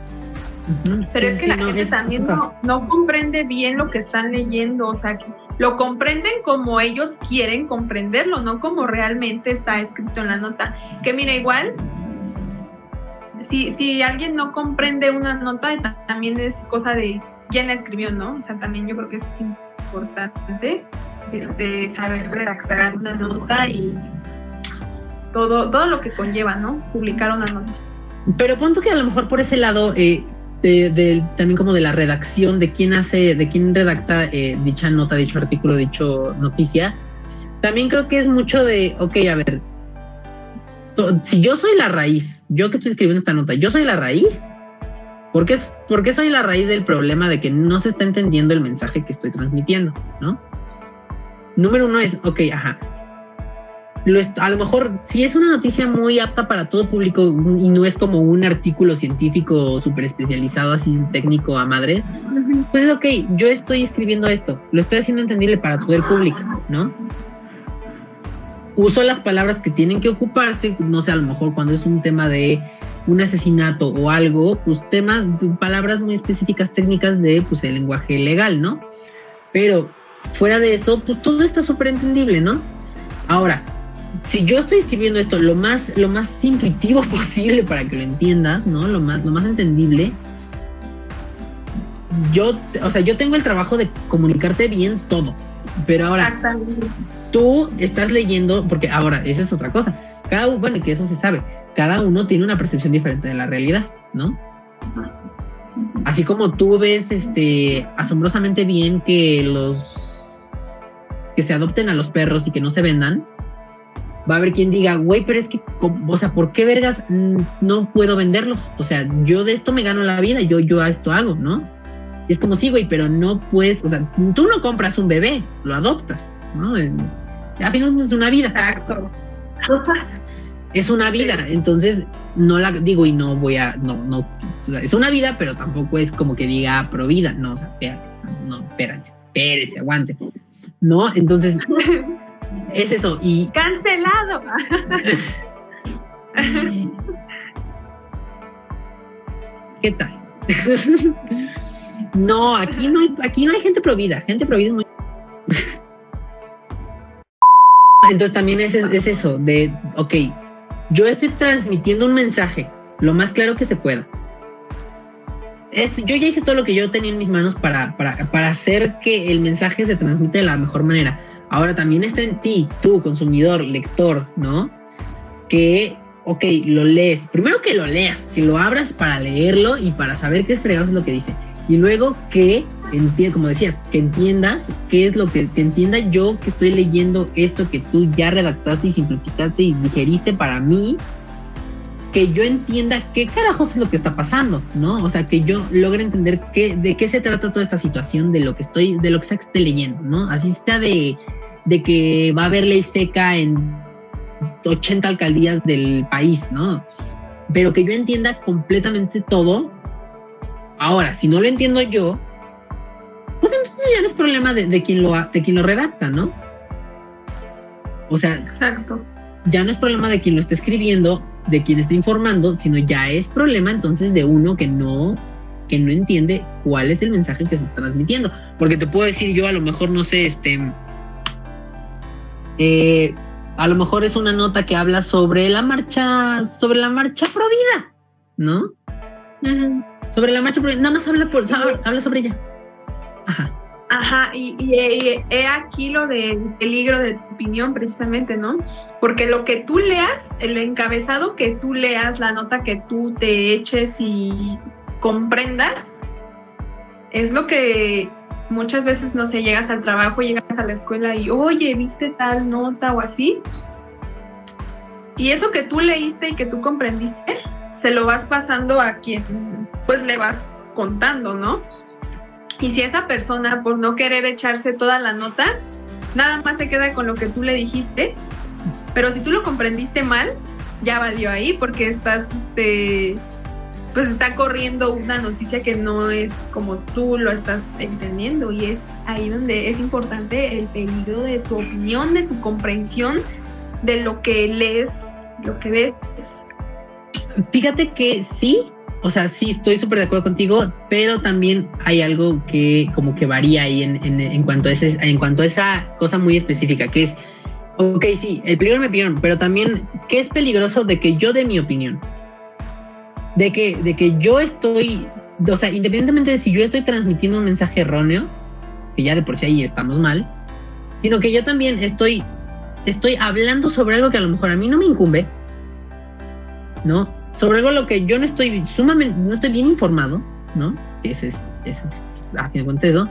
S2: Pero es que la gente también no, no, comprende bien lo que están leyendo, o sea, lo comprenden como ellos quieren comprenderlo, no como realmente está escrito en la nota. Que mira, igual, si, si alguien no comprende una nota, también es cosa de quién la escribió, ¿no? O sea, también yo creo que es importante este, saber redactar una nota y todo, todo lo que conlleva, ¿no? Publicar una nota.
S1: Pero punto que a lo mejor por ese lado eh, de, también como de la redacción, de quién hace, de quién redacta eh, dicha nota, dicho artículo, dicho noticia, también creo que es mucho de, ok, a ver, si yo soy la raíz, yo que estoy escribiendo esta nota, yo soy la raíz, ¿por qué, ¿por soy la raíz del problema de que no se está entendiendo el mensaje que estoy transmitiendo? ¿No? Número uno es, ok, ajá, a lo mejor si es una noticia muy apta para todo público y no es como un artículo científico súper especializado así técnico a madres, pues es ok, yo estoy escribiendo esto, lo estoy haciendo entendible para todo el público, ¿no? Uso las palabras que tienen que ocuparse, no sé, a lo mejor cuando es un tema de un asesinato o algo, pues temas, palabras muy específicas técnicas de pues el lenguaje legal, ¿no? Pero fuera de eso, pues todo está súper entendible, ¿no? Ahora, si yo estoy escribiendo esto lo más, lo más intuitivo posible para que lo entiendas, ¿no? Lo más, lo más entendible. Yo, o sea, yo tengo el trabajo de comunicarte bien todo. Pero ahora, tú estás leyendo, porque ahora, esa es otra cosa. Cada uno, bueno, que eso se sabe, cada uno tiene una percepción diferente de la realidad, ¿no? Así como tú ves este asombrosamente bien que los que se adopten a los perros y que no se vendan, va a haber quien diga, güey, pero es que, o sea, ¿por qué vergas no puedo venderlos? O sea, yo de esto me gano la vida, yo, yo a esto hago, ¿no? Y es como, sí, güey, pero no puedes, o sea, tú no compras un bebé, lo adoptas, ¿no? Es, al final es una vida. Exacto. Es una vida, entonces no la digo y no voy a, no, no, o sea, es una vida, pero tampoco es como que diga pro vida, no, o sea, espérate, no, espérense, espérense, aguante, ¿no? Entonces, es eso. Y.
S2: ¡Cancelado!
S1: ¿Qué tal? no, aquí no hay, aquí no hay gente provida. Gente provida es muy. Entonces también es, es, eso, de, ok, yo estoy transmitiendo un mensaje lo más claro que se pueda. Es, yo ya hice todo lo que yo tenía en mis manos para, para, para hacer que el mensaje se transmita de la mejor manera. Ahora también está en ti, tú, consumidor, lector, ¿no? Que, ok, lo lees. Primero que lo leas, que lo abras para leerlo y para saber qué es fregado es lo que dice. Y luego que, como decías, que entiendas qué es lo que, que entienda yo que estoy leyendo esto que tú ya redactaste y simplificaste y digeriste para mí que yo entienda qué carajos es lo que está pasando, ¿no? O sea, que yo logre entender qué, de qué se trata toda esta situación, de lo que estoy, de lo que sea que esté leyendo, ¿no? Así está de, de que va a haber ley seca en 80 alcaldías del país, ¿no? Pero que yo entienda completamente todo. Ahora, si no lo entiendo yo, pues entonces ya no es problema de, de quien, lo, de quien lo redacta, ¿no? O sea,
S2: exacto.
S1: Ya no es problema de quien lo está escribiendo, de quien está informando, sino ya es problema entonces de uno que no que no entiende cuál es el mensaje que se está transmitiendo. Porque te puedo decir yo, a lo mejor, no sé, este, eh, a lo mejor es una nota que habla sobre la marcha, sobre la marcha pro vida, ¿no? Sobre la marcha pro vida, nada más habla, por, habla sobre ella.
S2: Ajá. Ajá, y, he aquí lo del peligro de tu opinión precisamente, ¿no? Porque lo que tú leas, el encabezado que tú leas, la nota que tú te eches y comprendas, es lo que muchas veces, no sé, llegas al trabajo, llegas a la escuela y, oye, ¿viste tal nota o así? Y eso que tú leíste y que tú comprendiste, se lo vas pasando a quien, pues le vas contando, ¿no? Y si esa persona, por no querer echarse toda la nota, nada más se queda con lo que tú le dijiste, pero si tú lo comprendiste mal, ya valió ahí porque estás, este, pues está corriendo una noticia que no es como tú lo estás entendiendo y es ahí donde es importante el peligro de tu opinión, de tu comprensión de lo que lees, lo que ves.
S1: Fíjate que sí, o sea, sí estoy súper de acuerdo contigo, pero también hay algo que como que varía ahí en, cuanto a ese, en cuanto a esa cosa muy específica, que es, ok, sí, el peligro de mi opinión, pero también, ¿qué es peligroso de que yo dé mi opinión? De que, de que yo estoy, o sea, independientemente de si yo estoy transmitiendo un mensaje erróneo, que ya de por sí ahí estamos mal, sino que yo también estoy, estoy hablando sobre algo que a lo mejor a mí no me incumbe, ¿no? sobre algo lo que yo no estoy sumamente, no estoy bien informado, ¿no? Ese es, ese es a fin de cuentas eso.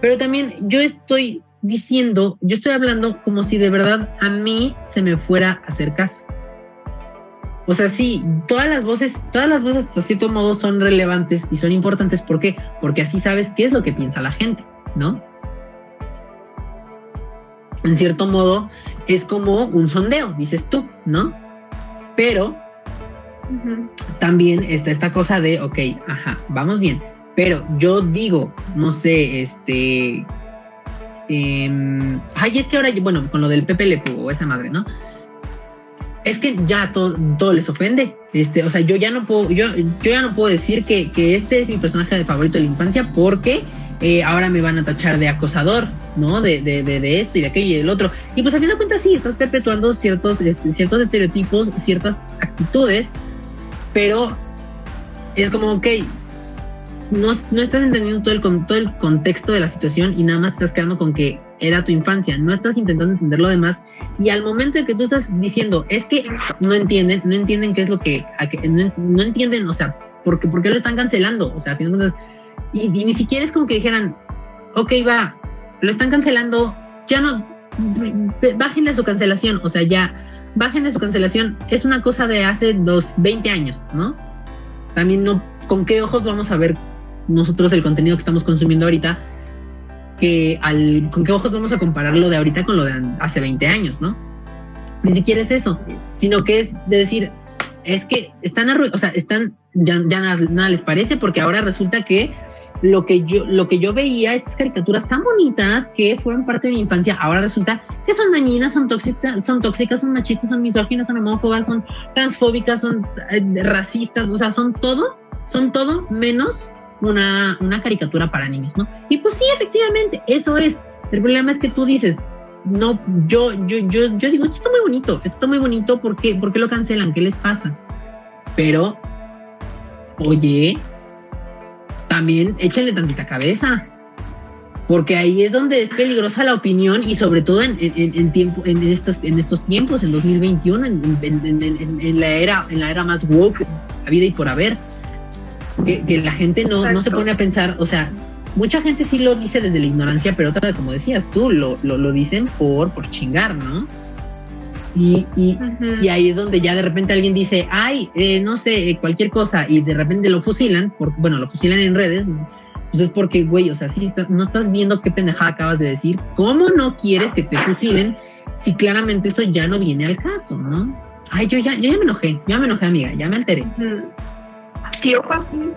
S1: Pero también yo estoy diciendo, yo estoy hablando como si de verdad a mí se me fuera a hacer caso. O sea, sí, todas las voces, todas las voces hasta cierto modo son relevantes y son importantes. ¿Por qué? Porque así sabes qué es lo que piensa la gente, ¿no? En cierto modo es como un sondeo, dices tú, ¿no? Pero también está esta cosa de, ok, ajá, vamos bien, pero yo digo, no sé, este... Eh, ay, es que ahora, bueno, con lo del Pepe o esa madre, ¿no? Es que ya todo, les ofende. Este, o sea, yo ya no puedo, yo, yo ya no puedo decir que, que este es mi personaje de favorito de la infancia porque eh, ahora me van a tachar de acosador, ¿no? De, de, de, esto y de aquello y del otro. Y pues a fin de cuentas sí, estás perpetuando ciertos, este, ciertos estereotipos, ciertas actitudes pero es como, ok, no, no estás entendiendo todo el, todo el contexto de la situación y nada más estás quedando con que era tu infancia, no estás intentando entender lo demás y al momento de que tú estás diciendo, es que no entienden, no entienden qué es lo que, no, entienden, o sea, ¿por qué, lo están cancelando? O sea, a fin de y, ni siquiera es como que dijeran, ok, va, lo están cancelando, ya no, bájenle su cancelación, o sea, ya bajen su cancelación, es una cosa de hace dos, 20 años, ¿no? También no, ¿con qué ojos vamos a ver nosotros el contenido que estamos consumiendo ahorita? Que al, ¿Con qué ojos vamos a compararlo de ahorita con lo de hace 20 años, ¿no? Ni siquiera es eso, sino que es de decir, es que están, o sea, están, ya, ya nada les parece porque ahora resulta que lo que yo, lo que yo veía, estas caricaturas tan bonitas que fueron parte de mi infancia, ahora resulta que son dañinas, son tóxicas, son tóxicas, son machistas, son misóginas, son homófobas, son transfóbicas, son eh, racistas, o sea, son todo, son todo menos una, una caricatura para niños, ¿no? Y pues sí, efectivamente, eso es. El problema es que tú dices, no, yo, yo, yo, yo digo, esto está muy bonito, esto está muy bonito, ¿por qué, ¿por qué lo cancelan? ¿Qué les pasa? Pero, oye, también échenle tantita cabeza porque ahí es donde es peligrosa la opinión y sobre todo en, en, tiempo, en, estos, en estos tiempos, en 2021, en, la era, en la era más woke, a vida y por haber, que, la gente no, no, se pone a pensar, o sea, mucha gente sí lo dice desde la ignorancia, pero otra, como decías tú, lo, lo, lo dicen por, por chingar, ¿no? Y, y, y, ahí es donde ya de repente alguien dice, ay, eh, no sé, cualquier cosa, y de repente lo fusilan, por, bueno, lo fusilan en redes, pues es porque, güey, o sea, si no estás viendo qué pendejada acabas de decir. ¿Cómo no quieres que te fusilen si claramente eso ya no viene al caso, no? Ay, yo ya, yo ya me enojé, ya me enojé, amiga, ya me alteré.
S2: Y ojo aquí,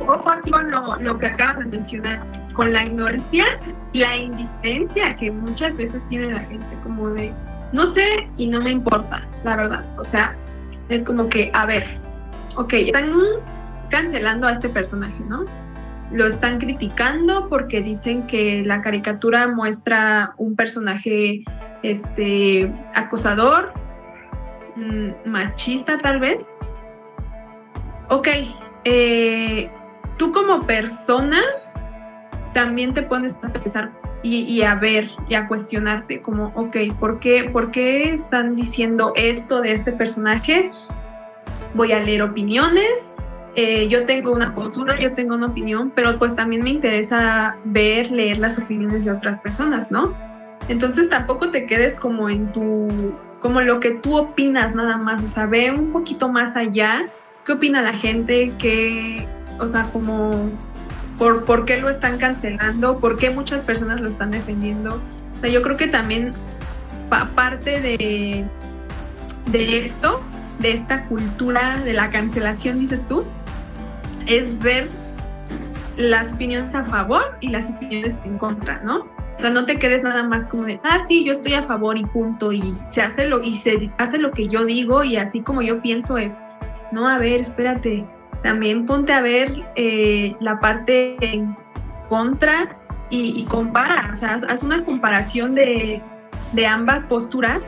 S2: ojo aquí con lo, lo que acabas de mencionar, con la ignorancia, la indiferencia que muchas veces tiene la gente, como de, no sé y no me importa, la verdad. O sea, es como que, a ver, ok, están cancelando a este personaje, ¿no? lo están criticando porque dicen que la caricatura muestra un personaje este acosador, mm, machista tal vez. Ok, eh, tú como persona también te pones a pensar y, a ver y a cuestionarte como, ok, ¿por qué, ¿por qué están diciendo esto de este personaje? Voy a leer opiniones, eh, yo tengo una postura, yo tengo una opinión, pero pues también me interesa ver, leer las opiniones de otras personas, ¿no? Entonces tampoco te quedes como en tu, como lo que tú opinas nada más, o sea, ve un poquito más allá, qué opina la gente, qué, o sea, como, por, por qué lo están cancelando, por qué muchas personas lo están defendiendo. O sea, yo creo que también parte de, de esto, de esta cultura de la cancelación, dices tú, es ver las opiniones a favor y las opiniones en contra, ¿no? O sea, no te quedes nada más como de, ah, sí, yo estoy a favor y punto, y se hace lo, y se hace lo que yo digo, y así como yo pienso es, no, a ver, espérate, también ponte a ver eh, la parte en contra y, compara, o sea, haz una comparación de, de ambas posturas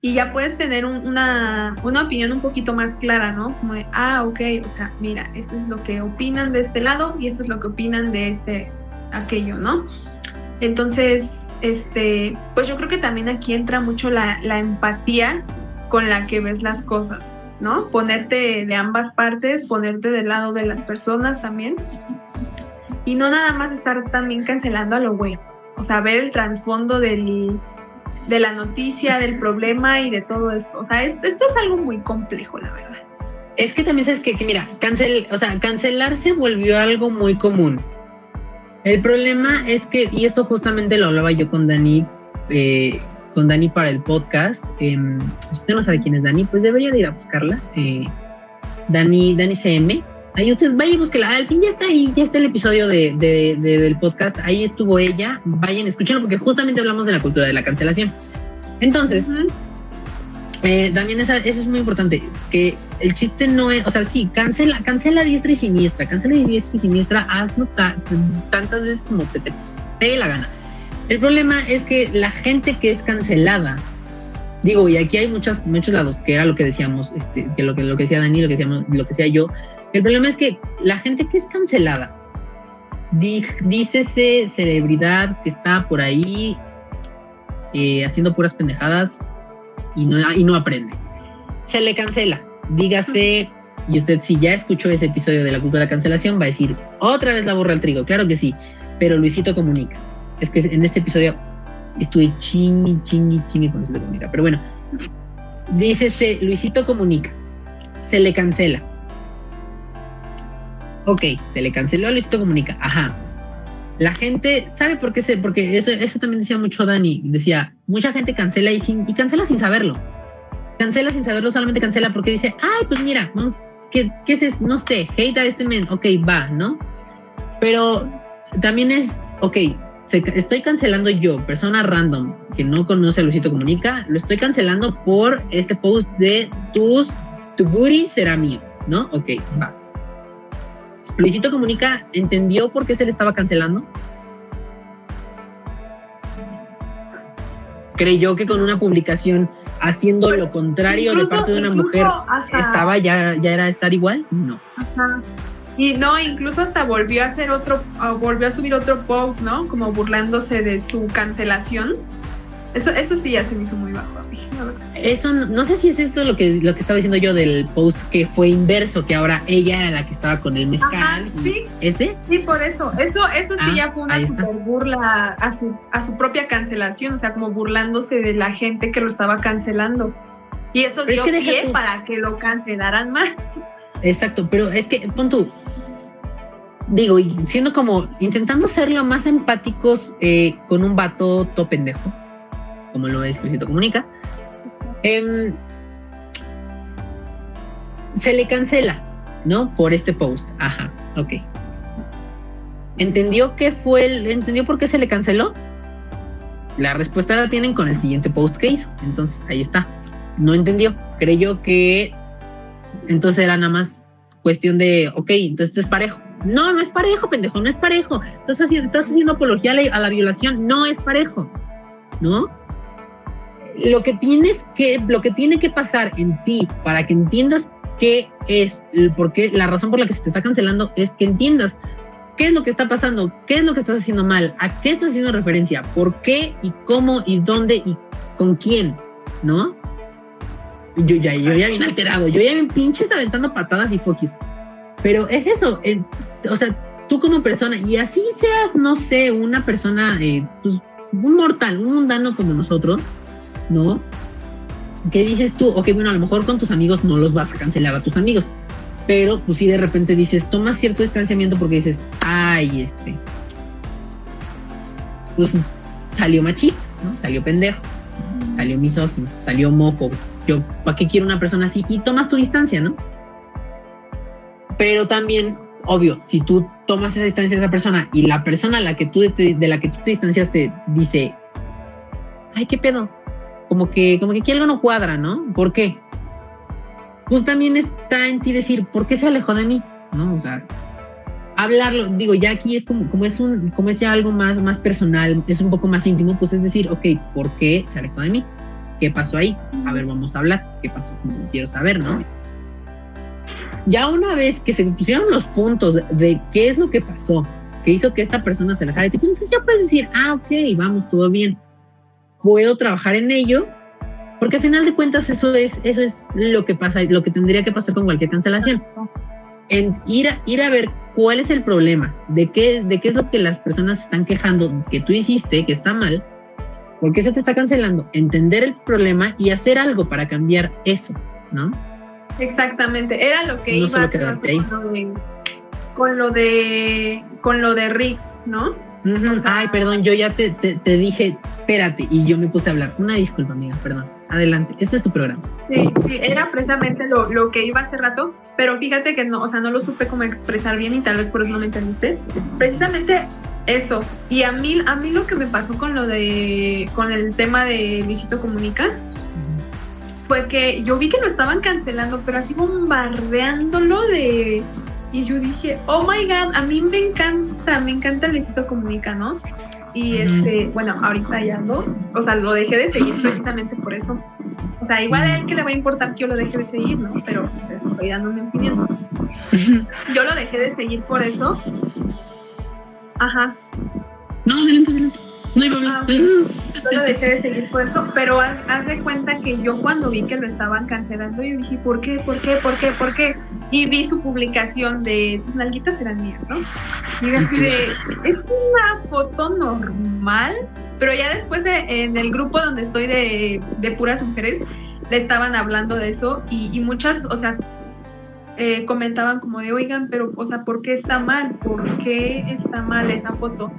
S2: y ya puedes tener una, una, opinión un poquito más clara, ¿no? Como de, ah, ok, o sea, mira, esto es lo que opinan de este lado y esto es lo que opinan de este, aquello, ¿no? Entonces, este, pues yo creo que también aquí entra mucho la empatía con la que ves las cosas, ¿no? Ponerte de ambas partes, ponerte del lado de las personas también. Y no nada más estar también cancelando a lo güey. O sea, ver el trasfondo del, de la noticia, del problema y de todo esto. O sea, esto, es algo muy complejo, la verdad.
S1: Es que también sabes que, mira, cancel, o sea, cancelar se volvió algo muy común. El problema es que, y esto justamente lo hablaba yo con Dani, eh, con Dani para el podcast. Eh, usted no sabe quién es Dani, pues debería de ir a buscarla. Eh, Dani, Dani CM, Ahí ustedes vayan y búsquela. Al fin ya está ahí, ya está el episodio de, del podcast. Ahí estuvo ella. Vayan, escúchenlo porque justamente hablamos de la cultura de la cancelación. Entonces, eh, también eso es muy importante. Que el chiste no es, o sea, sí, cancela, cancela diestra y siniestra, cancela diestra y siniestra, hazlo tantas veces como se te pegue la gana. El problema es que la gente que es cancelada, digo, y aquí hay muchos, muchos lados, que era lo que decíamos, este, que lo que, lo que decía Dani, lo que decíamos, lo que decía yo, el problema es que la gente que es cancelada, dícese celebridad que está por ahí eh, haciendo puras pendejadas y no, y no aprende. Se le cancela. Dígase, y usted si ya escuchó ese episodio de la culpa de la cancelación, va a decir, otra vez la borra el trigo. Claro que sí, pero Luisito comunica. Es que en este episodio estuve chingui, chingui, chingui con Luisito comunica. Pero bueno, dícese, Luisito comunica. Se le cancela Ok, se le canceló a Luisito Comunica. Ajá. La gente sabe por qué se, porque eso, eso también decía mucho Dani. Decía, mucha gente cancela y, sin, y cancela sin saberlo. Cancela sin saberlo, solamente cancela porque dice, ay, pues mira, vamos, ¿qué, qué es, no sé, hate a este men, ok, va, ¿no? Pero también es, ok, estoy cancelando yo, persona random que no conoce a Luisito Comunica, lo estoy cancelando por ese post de tus, tu booty será mío, ¿no? Ok, va. Luisito Comunica entendió por qué se le estaba cancelando. creyó que con una publicación haciendo lo
S2: Pues,
S1: contrario de parte de una mujer
S2: hasta-
S1: estaba ya, ya era estar igual. No.
S2: Ajá. Y no, incluso hasta volvió a hacer otro, volvió a subir otro post, ¿no? Como burlándose de su cancelación. Eso, eso sí ya se me hizo muy bajo a mí, la verdad.
S1: Eso no, no sé si es eso lo que, lo que estaba diciendo yo del post que fue inverso, que ahora ella era la que estaba con el mezcal.
S2: Ajá, sí.
S1: ¿Ese?
S2: Sí, por eso. Eso, eso sí
S1: Ah,
S2: ya fue una
S1: está.
S2: super burla a su, a su propia cancelación, o sea, como burlándose de la gente que lo estaba cancelando. Y eso
S1: Pero es
S2: dio
S1: que
S2: pie
S1: tú-
S2: para que lo cancelaran más.
S1: Exacto, pero es que, pon tú, digo, y siendo como, intentando ser lo más empáticos eh, con un vato todo pendejo, como lo es Luisito Comunica, em, se le cancela, ¿no? Por este post. Ajá, ok. ¿Entendió qué fue el, entendió por qué se le canceló? La respuesta la tienen con el siguiente post que hizo. Entonces, ahí está. No entendió. Creyó que entonces era nada más cuestión de, ok, entonces esto es parejo. No, no es parejo, pendejo, no es parejo. Estás haciendo, estás haciendo apología a la, violación, no es parejo, ¿no? Lo que tienes que, lo que tiene que pasar en ti para que entiendas qué es, el por qué, la razón por la que se te está cancelando es que entiendas qué es lo que está pasando, qué es lo que estás haciendo mal, a qué estás haciendo referencia, por qué y cómo y dónde y con quién, ¿no? Yo ya, yo ya bien alterado, yo ya bien pinches aventando patadas y focus. Pero es eso, eh, o sea, tú como persona, y así seas, no sé, una persona, eh, pues, un mortal, un mundano como nosotros, ¿no? ¿Qué dices tú? Ok, bueno, a lo mejor con tus amigos no los vas a cancelar a tus amigos, pero pues sí de repente dices, tomas cierto distanciamiento porque dices, ay, este, pues salió machista, ¿no? Salió pendejo, salió misógino, salió homófobo. Yo, ¿para qué quiero una persona así? Y tomas tu distancia, ¿no? Pero también, obvio, si tú tomas esa distancia de esa persona y la persona a la que tú te- de la que tú te distanciaste dice, ay, qué pedo, como que, como que aquí algo no cuadra, ¿no? ¿Por qué? Pues también está en ti decir, ¿por qué se alejó de mí? ¿No? O sea, hablarlo, digo, ya aquí es como, como es un, como es ya algo más, más personal, es un poco más íntimo, pues es decir, ok, ¿por qué se alejó de mí? ¿Qué pasó ahí? A ver, vamos a hablar. ¿Qué pasó? Quiero saber, ¿no? Ya una vez que se expusieron los puntos de qué es lo que pasó, que hizo que esta persona se alejara de ti, pues entonces ya puedes decir, ah, ok, vamos, todo bien. Puedo trabajar en ello, porque al final de cuentas eso es, eso es lo que pasa, lo que tendría que pasar con cualquier cancelación. Ir a, ir a ver cuál es el problema, de qué, de qué es lo que las personas están quejando, que tú hiciste, que está mal, por qué se te está cancelando, entender el problema y hacer algo para cambiar eso, ¿no?
S2: Exactamente, era lo que
S1: No
S2: iba a hacer con lo de con lo de con lo de Rix, ¿no?
S1: Ujú.
S2: O sea-
S1: Ay, perdón, yo ya te, te, te dije, espérate, y yo me puse a hablar. Una disculpa, amiga, perdón. Adelante, este es tu programa.
S2: Sí, sí, era precisamente lo, lo que iba hace rato, pero fíjate que no, o sea, no lo supe cómo expresar bien y tal vez por eso no me entendiste. Precisamente eso. Y a mí, a mí lo que me pasó con lo de, con el tema de Luisito Comunica, fue que yo vi que lo estaban cancelando, pero así bombardeándolo de... Y yo dije, oh my god, a mí me encanta, me encanta Luisito Comunica, ¿no? Y este, bueno, ahorita ya no, o sea, lo dejé de seguir precisamente por eso. O sea, igual a él que le va a importar que yo lo deje de seguir, ¿no? Pero o sea, estoy dando mi opinión. Yo lo dejé de seguir por eso. Ajá,
S1: No, adelante, adelante. No.
S2: Ah, yo lo dejé de seguir por eso, pero haz, haz de cuenta que yo cuando vi que lo estaban cancelando, yo dije, ¿por qué? ¿Por qué? ¿Por qué? ¿Por qué? Y vi su publicación de tus nalguitas eran mías, ¿no? Y así de, es una foto normal, pero ya después de- en el grupo donde estoy de, de puras mujeres, le estaban hablando de eso y, y muchas, o sea, eh, comentaban como de, oigan, pero, o sea, ¿por qué está mal? ¿Por qué está mal esa foto?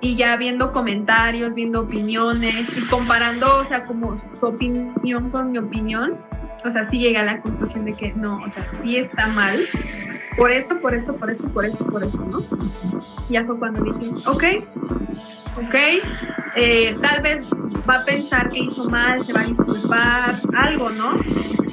S2: Y ya viendo comentarios, viendo opiniones y comparando, o sea, como su opinión con mi opinión, o sea, sí llegué a la conclusión de que no, o sea, sí está mal, por esto, por esto, por esto, por esto, por esto, ¿no? Ya fue cuando dije, ok, ok, eh, tal vez va a pensar que hizo mal, se va a disculpar, algo, ¿no?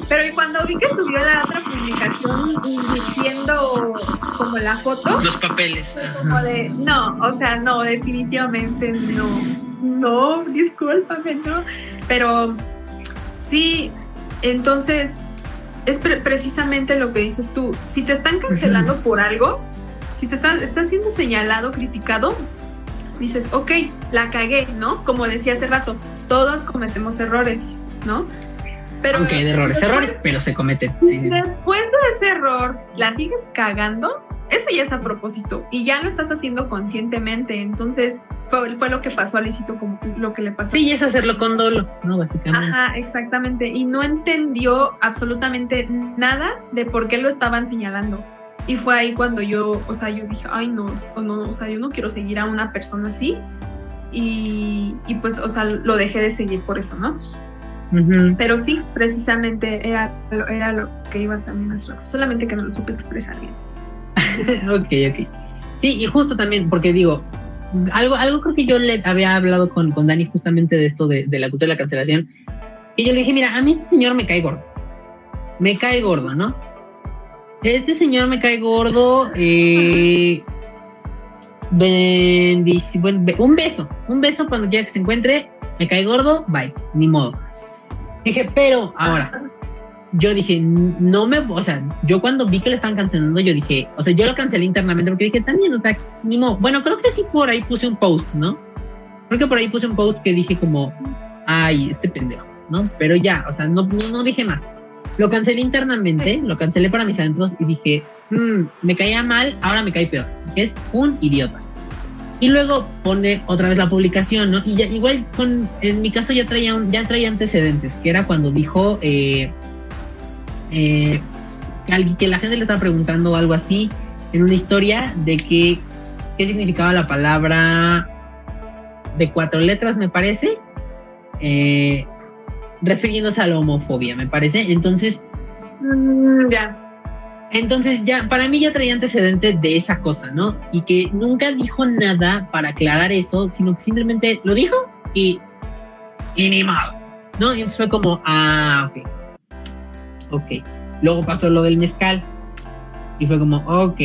S2: Pero y cuando vi que subió la otra publicación diciendo como la foto,
S1: Los papeles.
S2: como de, no, o sea, no, definitivamente no. no, discúlpame, no. Pero sí, entonces es precisamente lo que dices tú. Si te están cancelando por algo, si te están, estás siendo señalado, criticado, dices, ok, la cagué, ¿no? Como decía hace rato, todos cometemos errores, ¿no?
S1: Pero ok, de errores, errores, pero se cometen.
S2: Después de ese error, ¿la sigues cagando? Eso ya es a propósito y ya lo estás haciendo conscientemente. Entonces, fue, fue lo que pasó a Luisito, como lo que le pasó.
S1: Sí, es hacerlo con dolo, ¿no? Básicamente.
S2: Ajá, exactamente. Y no entendió absolutamente nada de por qué lo estaban señalando. Y fue ahí cuando yo, o sea, yo dije, ay, no, o no, o sea, yo no quiero seguir a una persona así. Y, y pues, o sea, lo dejé de seguir por eso, ¿no? Pero sí, precisamente era, era lo que iba también a hacer, solamente que no lo supe expresar bien.
S1: ok, ok. Sí, y justo también, porque digo, algo, algo creo que yo le había hablado con, con Dani justamente de esto de, la cultura de la cancelación. Y yo le dije, mira, a mí este señor me cae gordo. Me cae gordo, ¿no? Este señor me cae gordo. Eh, un beso, un beso cuando quiera que se encuentre. Me cae gordo, bye, ni modo. Dije, pero ahora, yo dije, no me, o sea, yo cuando vi que lo estaban cancelando, yo dije, o sea, yo lo cancelé internamente porque dije, también, o sea, ni modo. Bueno, creo que sí por ahí puse un post, ¿no? Creo que por ahí puse un post que dije como, ay, este pendejo, ¿no? Pero ya, o sea, no, no, dije más. Lo cancelé internamente, lo cancelé para mis adentros y dije, mmm, me caía mal, ahora me cae peor. Es un idiota. Y luego pone otra vez la publicación, ¿no? Y ya, igual con, en mi caso ya traía, ya traía antecedentes, que era cuando dijo eh, eh, que la gente le estaba preguntando algo así en una historia de que qué significaba la palabra de cuatro letras, me parece, eh, refiriéndose a la homofobia, me parece. Entonces,
S2: mm, ya.
S1: Entonces ya, para mí ya traía antecedentes de esa cosa, ¿no? Y que nunca dijo nada para aclarar eso, sino que simplemente lo dijo y, y ni mal, ¿no? Y entonces fue como, ah, ok. Ok. Luego pasó lo del mezcal y fue como, ok.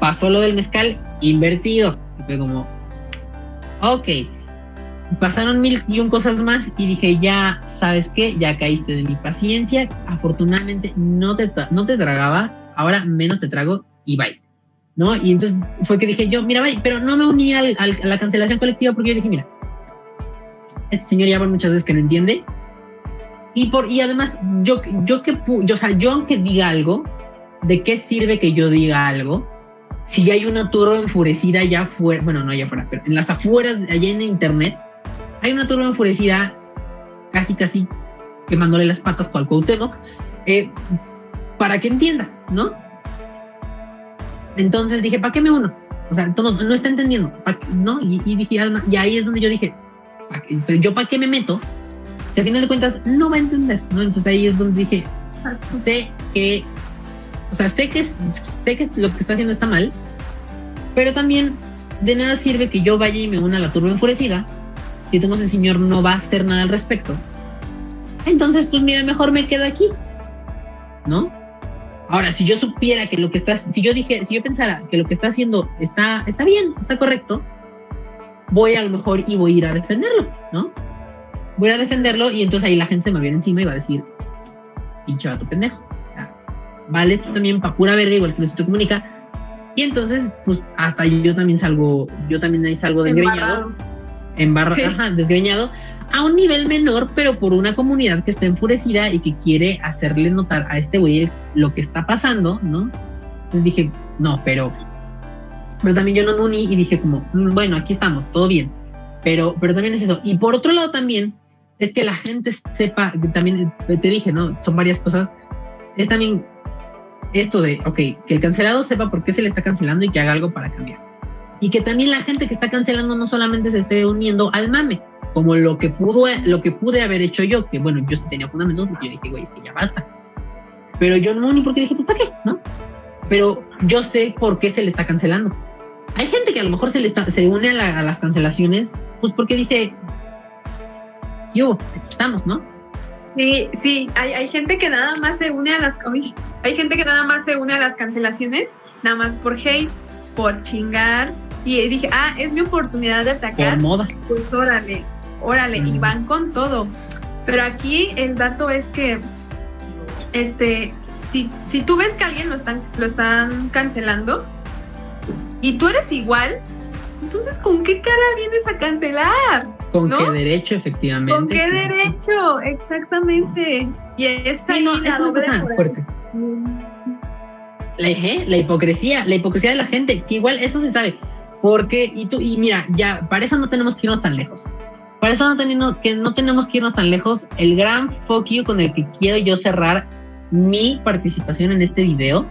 S1: Pasó lo del mezcal invertido y fue como, ok. Pasaron mil y un cosas más y dije, ya, ¿sabes qué? Ya caíste de mi paciencia. Afortunadamente no te, no te tragaba, ahora menos te trago y bye. ¿No? Y entonces fue que dije yo, mira, bye, pero no me uní al, a la cancelación colectiva porque yo dije, mira, este señor ya va muchas veces que no entiende. Y, por, y además, yo, yo que, yo, o sea, yo aunque diga algo, ¿de qué sirve que yo diga algo? Si hay una turba enfurecida allá afuera, bueno, no allá afuera, pero en las afueras, allá en internet, hay una turba enfurecida, casi, casi quemándole las patas con Cuauhtémoc, eh, para que entienda, ¿no? Entonces dije, ¿para qué me uno? O sea, no está entendiendo, ¿no? Y, dije, además, y ahí es donde yo dije, entonces, ¿yo para qué me meto? Si al final de cuentas no va a entender, ¿no? Entonces ahí es donde dije, sé que, o sea, sé que, sé que lo que está haciendo está mal, pero también de nada sirve que yo vaya y me una a la turba enfurecida si Tomás el Señor no va a hacer nada al respecto. Entonces, pues mira, mejor me quedo aquí, ¿no? Ahora, si yo supiera que lo que está, si yo dije, si yo pensara que lo que está haciendo está, está bien, está correcto, voy a lo mejor y voy a ir a defenderlo, ¿no? Voy a defenderlo y entonces ahí la gente se me viene encima y va a decir, pinche vato pendejo. vale, esto también para pura verga, igual que Luisito Comunica. Y entonces, pues hasta yo, también salgo, yo también ahí salgo desgreñado en barra, desgreñado, a un nivel menor, pero por una comunidad que está enfurecida y que quiere hacerle notar a este güey lo que está pasando, ¿no? Entonces dije, no, pero, pero también yo no me uní y dije como, mm, bueno, aquí estamos, todo bien, pero, pero también es eso. Y por otro lado también es que la gente sepa, también te dije, ¿no? Son varias cosas, es también esto de, ok, que el cancelado sepa por qué se le está cancelando y que haga algo para cambiar y que también la gente que está cancelando no solamente se esté uniendo al mame, como lo que pudo, lo que pude haber hecho yo, que bueno, yo sí tenía fundamentos porque yo dije, güey, es que ya basta. Pero yo no uní porque dije, pues ¿para qué? ¿No? Pero yo sé por qué se le está cancelando. Hay gente que a lo mejor se le se une a, las cancelaciones, pues porque dice, aquí estamos, ¿no?
S2: Sí, sí, hay, hay gente que nada más se une a las, hay gente que nada más se une a las cancelaciones, nada más por hate, por chingar, Y dije, ah, es mi oportunidad de atacar.
S1: Por moda.
S2: Pues órale, órale, y
S1: Mm.
S2: van con todo. Pero aquí el dato es que, este, si, si tú ves que alguien lo están, lo están cancelando y tú eres igual, entonces ¿con qué cara vienes a cancelar?
S1: ¿Con
S2: ¿No?
S1: qué derecho, efectivamente?
S2: ¿Con qué
S1: sí.
S2: derecho? Exactamente. Y está
S1: Sí, no, es una cosa fuerte. La, ¿eh? la hipocresía, la hipocresía de la gente, que igual eso se sabe. Porque, y tú, y mira, ya, para eso no tenemos que irnos tan lejos. Para eso no, tenemos que, no tenemos que irnos tan lejos. El gran fuck you con el que quiero yo cerrar mi participación en este video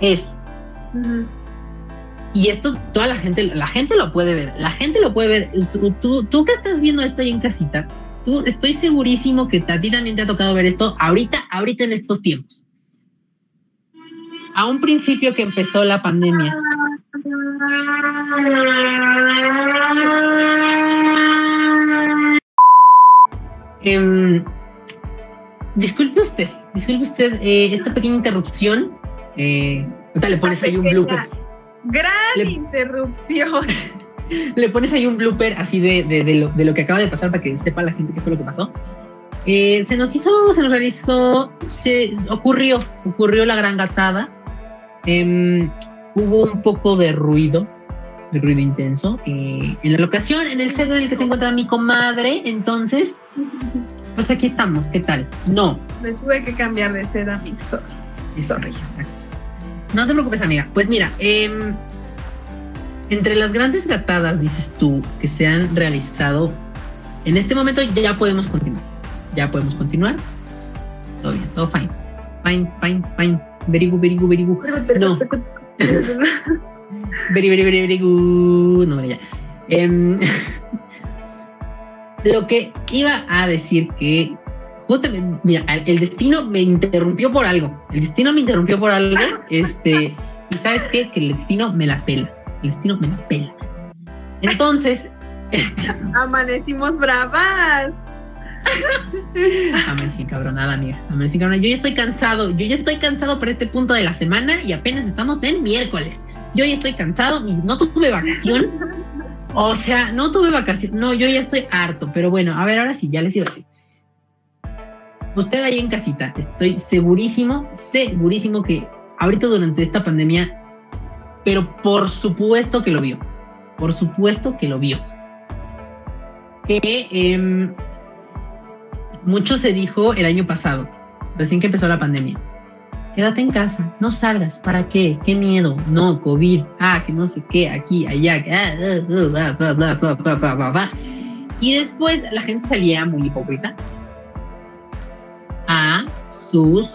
S1: es. Y esto toda la gente, la gente lo puede ver, la gente lo puede ver. Tú, tú, tú que estás viendo esto ahí en casita, tú estoy segurísimo que a ti también te ha tocado ver esto ahorita, ahorita en estos tiempos. A un principio que empezó la pandemia, Em, disculpe usted, disculpe usted eh, esta pequeña interrupción. Eh, ahorita le pones ahí un blooper.
S2: Gran
S1: Le-
S2: interrupción.
S1: Le pones ahí un blooper así de, de- de lo, de lo que acaba de pasar para que sepa la gente qué fue lo que pasó. Eh, se nos hizo, se nos realizó, se ocurrió, ocurrió la gran gatada. Em, hubo un poco de ruido, de ruido intenso eh, en la locación, en el set en el que se encuentra mi comadre. Entonces, pues aquí estamos. ¿Qué tal? No,
S2: Me tuve que cambiar de seda, mis sos. Sorry.
S1: No te preocupes, amiga. Pues mira, em, entre las grandes gatadas, dices tú, que se han realizado, en este momento ya podemos continuar. Ya podemos continuar. Todo bien, todo fine. Fine, fine, fine. Very good, very good, very good. No. Very, very, very, very good. No, ya. Em, lo que iba a decir que justamente, mira, el destino me interrumpió por algo. El destino me interrumpió por algo. Este, y sabes qué? Que el destino me la pela. El destino me la pela. Entonces,
S2: Amanecimos bravas.
S1: Amanecí cabronada, amiga. Amanecí cabronada. Yo ya estoy cansado. Yo ya estoy cansado por este punto de la semana y apenas estamos en miércoles. Yo ya estoy cansado. y No tuve vacación. O sea, no tuve vacación. No, yo ya estoy harto. Pero bueno, a ver, ahora sí, ya les iba a decir. Usted ahí en casita, estoy segurísimo, segurísimo que ahorita durante esta pandemia, pero por supuesto que lo vio. Por supuesto que lo vio. Que em, mucho se dijo el año pasado, recién que empezó la pandemia. Quédate en casa, no salgas, ¿para qué? ¿Qué miedo? No, COVID, ah, que no sé qué, aquí, allá, que, ah, ah, ah, bla, bla, bla, bla, bla, bla, bla. Y después la gente salía muy hipócrita a sus...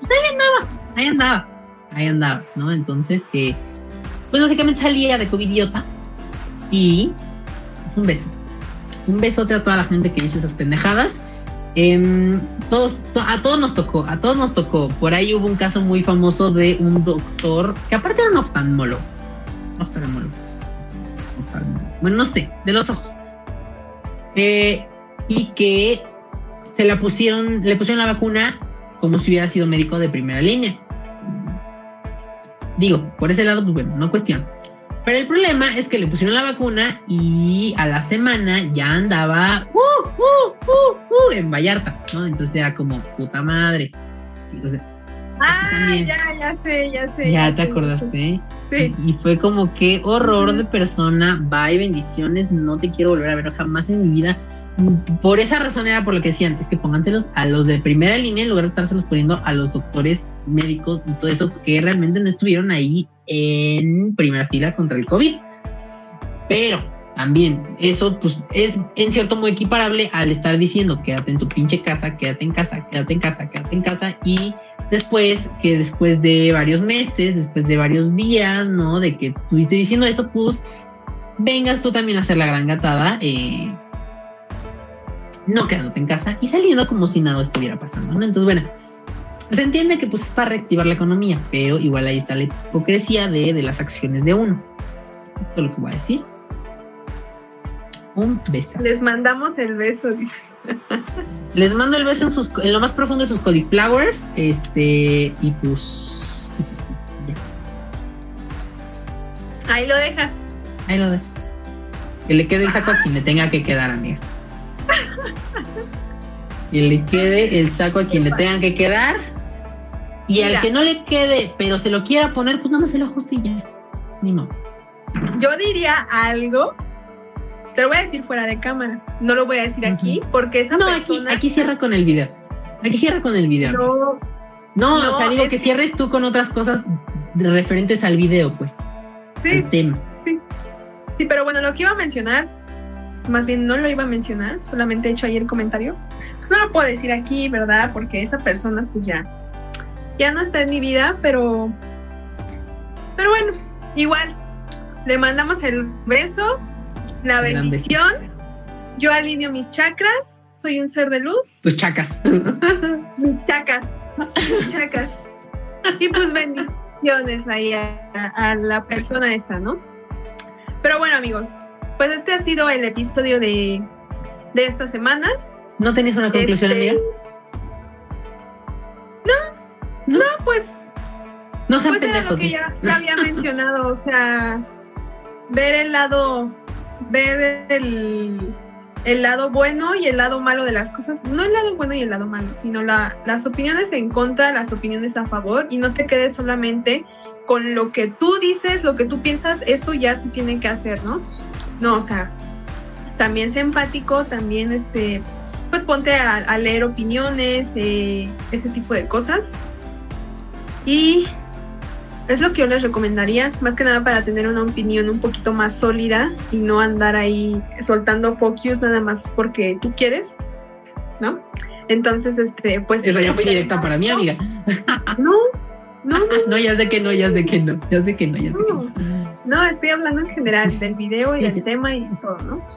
S1: Pues ahí andaba, ahí andaba, ahí andaba, ¿no? Entonces, que, pues básicamente salía de covidiota y pues, un beso. Un besote a toda la gente que hizo esas pendejadas. Em, todos, to- a todos nos tocó, a todos nos tocó. Por ahí hubo un caso muy famoso de un doctor que aparte era un oftalmólogo. Oftalmólogo. Oftalmólogo. Bueno, no sé, de los ojos. Eh, y que se la pusieron, le pusieron la vacuna como si hubiera sido médico de primera línea. Digo, por ese lado, pues bueno, no cuestión. Pero el problema es que le pusieron la vacuna y a la semana ya andaba uh, uh, uh, uh, en Vallarta, ¿no? Entonces era como puta madre. Y, sea,
S2: Ah, ya, ya sé, ya sé.
S1: ya te
S2: sé.
S1: acordaste.
S2: Sí.
S1: Y fue como que horror de persona. Bye, bendiciones. No te quiero volver a ver jamás en mi vida. Por esa razón era por lo que decía antes, que pónganselos a los de primera línea en lugar de estárselos poniendo a los doctores médicos y todo eso, que realmente no estuvieron ahí en primera fila contra el COVID. Pero también eso pues es en cierto modo equiparable al estar diciendo quédate en tu pinche casa, quédate en casa, quédate en casa, quédate en casa y después que después de varios meses, después de varios días, ¿no? De que estuviste diciendo eso, pues vengas tú también a hacer la gran gatada, eh, no quedándote en casa y saliendo como si nada estuviera pasando, ¿no? Entonces, bueno, se entiende que pues es para reactivar la economía, pero igual ahí está la hipocresía de, de las acciones de uno. Esto es lo que voy a decir. Un beso.
S2: Les mandamos el beso.
S1: Les mando el beso en, sus, en lo más profundo de sus cauliflowers. Este, y pues. ya.
S2: Ahí lo dejas.
S1: Ahí lo dejo. Que le quede el saco a quien le tenga que quedar, amiga. Que le quede el saco a quien le tenga que quedar. Y al que no le quede, pero se lo quiera poner, pues nada más se lo ajuste y ya. Ni modo.
S2: Yo diría algo. Te lo voy a decir fuera de cámara. No lo voy a decir aquí porque esa
S1: No, aquí,
S2: persona.
S1: aquí cierra con el video. Aquí cierra con el video.
S2: no,
S1: No,
S2: No,
S1: o sea, digo que- cierres tú con otras cosas referentes al video, pues.
S2: sí,
S1: Al tema.
S2: sí. Sí, pero bueno, lo que iba a mencionar, más bien no lo iba a mencionar, solamente he hecho ahí el comentario. Pues no lo puedo decir aquí, ¿verdad? Porque esa persona, pues ya, ya no está en mi vida, pero, pero bueno, igual, le mandamos el beso, la bendición. Yo alineo mis chakras, soy un ser de luz.
S1: Tus chacas.
S2: Mis chacas, chacas. Y pues bendiciones ahí a- a la persona esta, ¿no? Pero bueno, amigos, pues este ha sido el episodio de, de esta semana.
S1: ¿No tenías una conclusión,
S2: Este,
S1: amiga?
S2: No, pues,
S1: No sean
S2: pues era lo que ya había mencionado, o sea, ver el lado, ver el, el lado bueno y el lado malo de las cosas, no el lado bueno y el lado malo, sino la, las opiniones en contra, las opiniones a favor y no te quedes solamente con lo que tú dices, lo que tú piensas, eso ya se tiene que hacer, ¿no? No, o sea, también sé empático, también este, pues ponte a, a leer opiniones, eh, ese tipo de cosas. Y es lo que yo les recomendaría, más que nada para tener una opinión un poquito más sólida y no andar ahí soltando focus nada más porque tú quieres, ¿no? Entonces, este, pues...
S1: Esa ya fue directa para mí, amiga.
S2: No, no, no,
S1: No, ya sé que no, ya sé que no. Ya sé que no, ya sé que no.
S2: No, estoy hablando en general del video y del tema y todo, ¿no?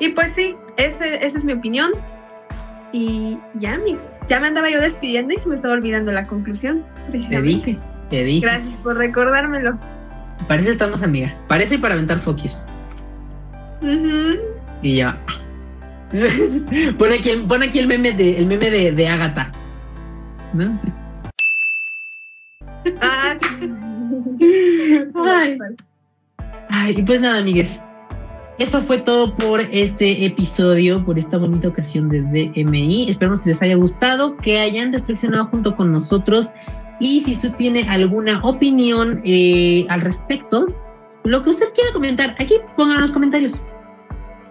S2: Y pues sí, ese, esa es mi opinión. Y ya, mix, ya me andaba yo despidiendo y se me estaba olvidando la conclusión.
S1: Te dije, te dije.
S2: Gracias por recordármelo.
S1: Para eso estamos, amiga. Y para aventar focus.
S2: Ujú.
S1: Y ya. pon, aquí el, pon aquí el meme de, el meme de, de Agatha. ¿No?
S2: Ah, sí.
S1: Ay. Ay, pues nada, amigues. Eso fue todo por este episodio, por esta bonita ocasión de DMI. Esperamos que les haya gustado, que hayan reflexionado junto con nosotros. Y si usted tiene alguna opinión eh, al respecto, lo que usted quiera comentar, aquí pongan en los comentarios.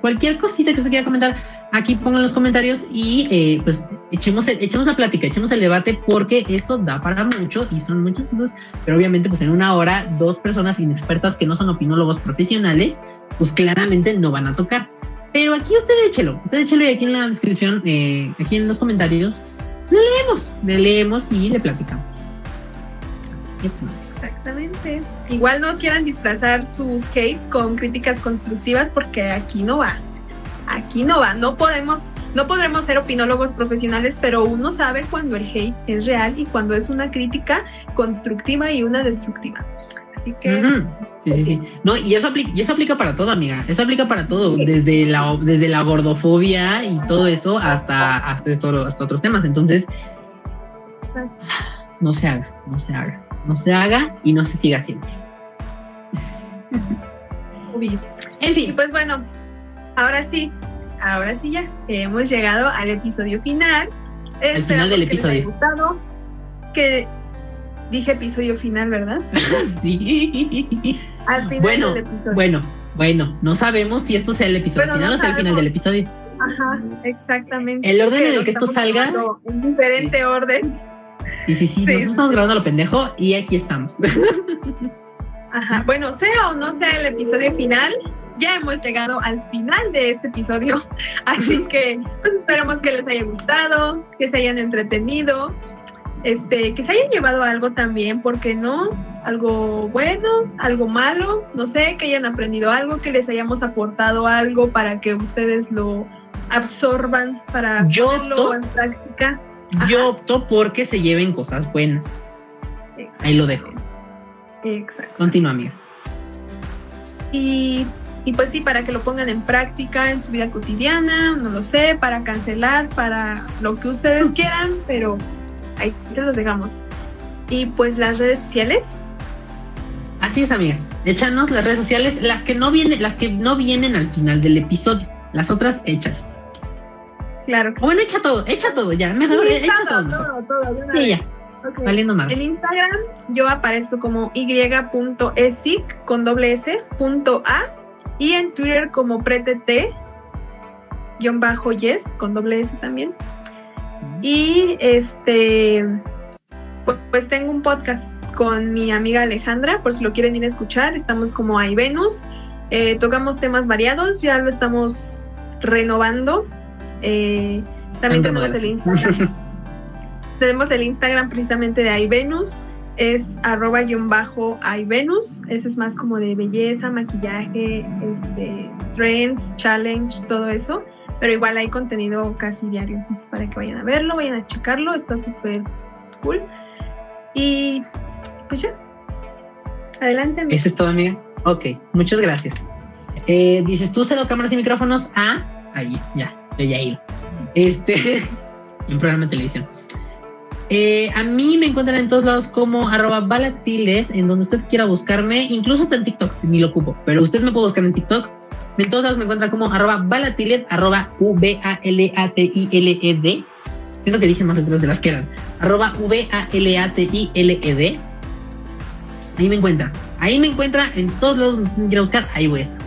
S1: Cualquier cosita que usted quiera comentar, aquí pongan los comentarios y eh, pues echemos, el- echemos la plática, echemos el debate, porque esto da para mucho y son muchas cosas pero obviamente pues en una hora dos personas inexpertas que no son opinólogos profesionales pues claramente no van a tocar pero aquí usted échelo usted échelo y aquí en la descripción eh, aquí en los comentarios le leemos le leemos y le platicamos pues,
S2: Exactamente. Igual no quieran disfrazar sus hates con críticas constructivas porque aquí no va. Aquí no va. No podemos, no podremos ser opinólogos profesionales, pero uno sabe cuando el hate es real y cuando es una crítica constructiva y una destructiva. Así que.
S1: Sí, sí, sí. No, y eso aplica, y eso aplica para todo, amiga. Eso aplica para todo, desde la desde la gordofobia y todo eso hasta hasta, esto- hasta otros temas. Entonces, no se haga, no se haga, no se haga y no se siga haciendo. En
S2: Y
S1: fin,
S2: pues bueno, ahora sí, ahora sí ya hemos llegado al episodio final. Esperamos
S1: final del
S2: que les haya gustado, que dije episodio final, ¿verdad?
S1: sí.
S2: Al final
S1: Bueno,
S2: del episodio.
S1: Bueno, bueno, no sabemos si esto sea el episodio final
S2: no
S1: o sea el final del episodio.
S2: Ajá, exactamente.
S1: El orden en el que esto salga
S2: En diferente
S1: es-
S2: orden.
S1: Sí, sí, sí,
S2: Sí.
S1: nosotros estamos grabando lo pendejo y aquí estamos.
S2: Ajá. Bueno, sea o no sea el episodio final, ya hemos llegado al final de este episodio. Así que pues, esperemos que les haya gustado, que se hayan entretenido, este, que se hayan llevado algo también, porque no? Algo bueno, algo malo, no sé, que hayan aprendido algo, que les hayamos aportado algo para que ustedes lo absorban, para
S1: Yo
S2: ponerlo en práctica.
S1: Yo opto porque se lleven cosas buenas. Ahí lo dejo.
S2: Exacto.
S1: Continúa, amiga.
S2: Y, y pues sí, para que lo pongan en práctica en su vida cotidiana, no lo sé, para cancelar, para lo que ustedes quieran, pero ahí se los dejamos. Y pues las redes sociales.
S1: Así es, amiga. échanos las redes sociales, las que no vienen, las que no vienen al final del episodio. Las otras, échalas.
S2: Claro
S1: Bueno, echa todo, echa todo ya. Mejor, echa todo.
S2: todo, todo,
S1: sí, ya. Valiendo más.
S2: En Instagram yo aparezco como y.esic con doble s punto a y en Twitter como pretete guion bajo yes con doble s también. Y este pues, pues tengo un podcast con mi amiga Alejandra, por si lo quieren ir a escuchar, estamos como ahí Venus, eh, tocamos temas variados, ya lo estamos renovando. Eh, también tenemos el Instagram. tenemos el Instagram precisamente de iVenus, es arroba guion bajo iVenus, ese es más como de belleza, maquillaje, este, trends, challenge, todo eso, pero igual hay contenido casi diario, entonces para que vayan a verlo, vayan a checarlo, está súper cool. Y pues ya, adelante. Amiga.
S1: Eso es todo, amiga. Ok, muchas gracias. Eh, dices tú, cedo cámaras y micrófonos a... Allí, ya, ya ahí. Este, un programa de televisión. Eh, a mí me encuentran en todos lados como arroba en donde usted quiera buscarme, incluso hasta en TikTok, ni lo ocupo, pero usted me puede buscar en TikTok. En todos lados me encuentra como arroba arroba V-A-L-A-T-I-L-E-D. Siento que dije más letras de las que eran. Arroba V-A-L-A-T-I-L-E-D. Ahí me encuentra. Ahí me encuentra en todos lados donde usted quiera buscar, ahí voy a estar.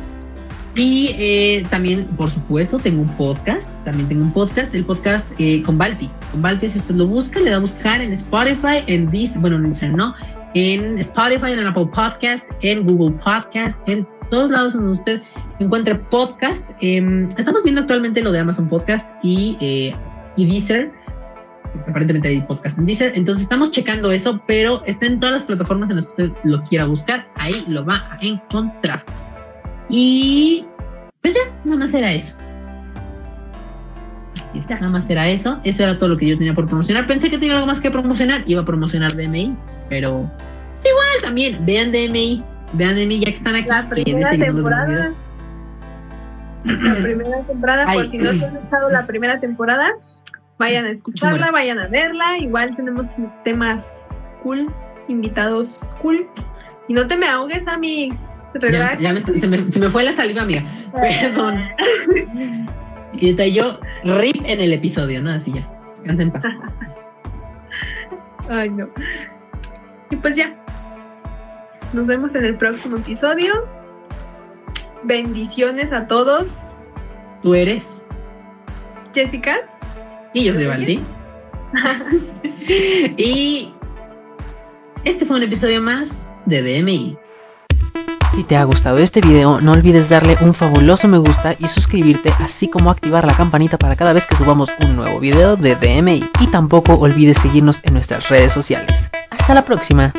S1: Y eh, también, por supuesto, tengo un podcast. También tengo un podcast, el podcast eh, con Balti. Balti, si usted lo busca, le da a buscar en Spotify, en this, bueno, en no, en Spotify, en Apple Podcast, en Google Podcast, en todos lados donde usted encuentre podcast. Eh, estamos viendo actualmente lo de Amazon Podcast y, eh, y Deezer. Aparentemente hay podcast en Deezer. Entonces estamos checando eso, pero está en todas las plataformas en las que usted lo quiera buscar. Ahí lo va a encontrar. Y pues ya, nada más era eso. Nada más era eso. Eso era todo lo que yo tenía por promocionar. Pensé que tenía algo más que promocionar. Iba a promocionar DMI, pero es igual también. Vean DMI. Vean DMI ya que están aquí.
S2: La primera temporada. La primera temporada, por si no se han echado la primera temporada, vayan a escucharla, vayan a verla. Igual tenemos temas cool, invitados cool. Y no te me ahogues, Amix.
S1: Ya, ya me, se, me, se, me, fue la saliva, amiga. Perdón. y yo rip en el episodio, ¿no? Así ya. Descansa en paz.
S2: Ay, no. Y pues ya. Nos vemos en el próximo episodio. Bendiciones a todos.
S1: ¿Tú eres?
S2: Jessica.
S1: Y yo soy Valdi. y este fue un episodio más de DMI.
S3: Si te ha gustado este video, no olvides darle un fabuloso me gusta y suscribirte, así como activar la campanita para cada vez que subamos un nuevo video de DMI. Y tampoco olvides seguirnos en nuestras redes sociales. Hasta la próxima.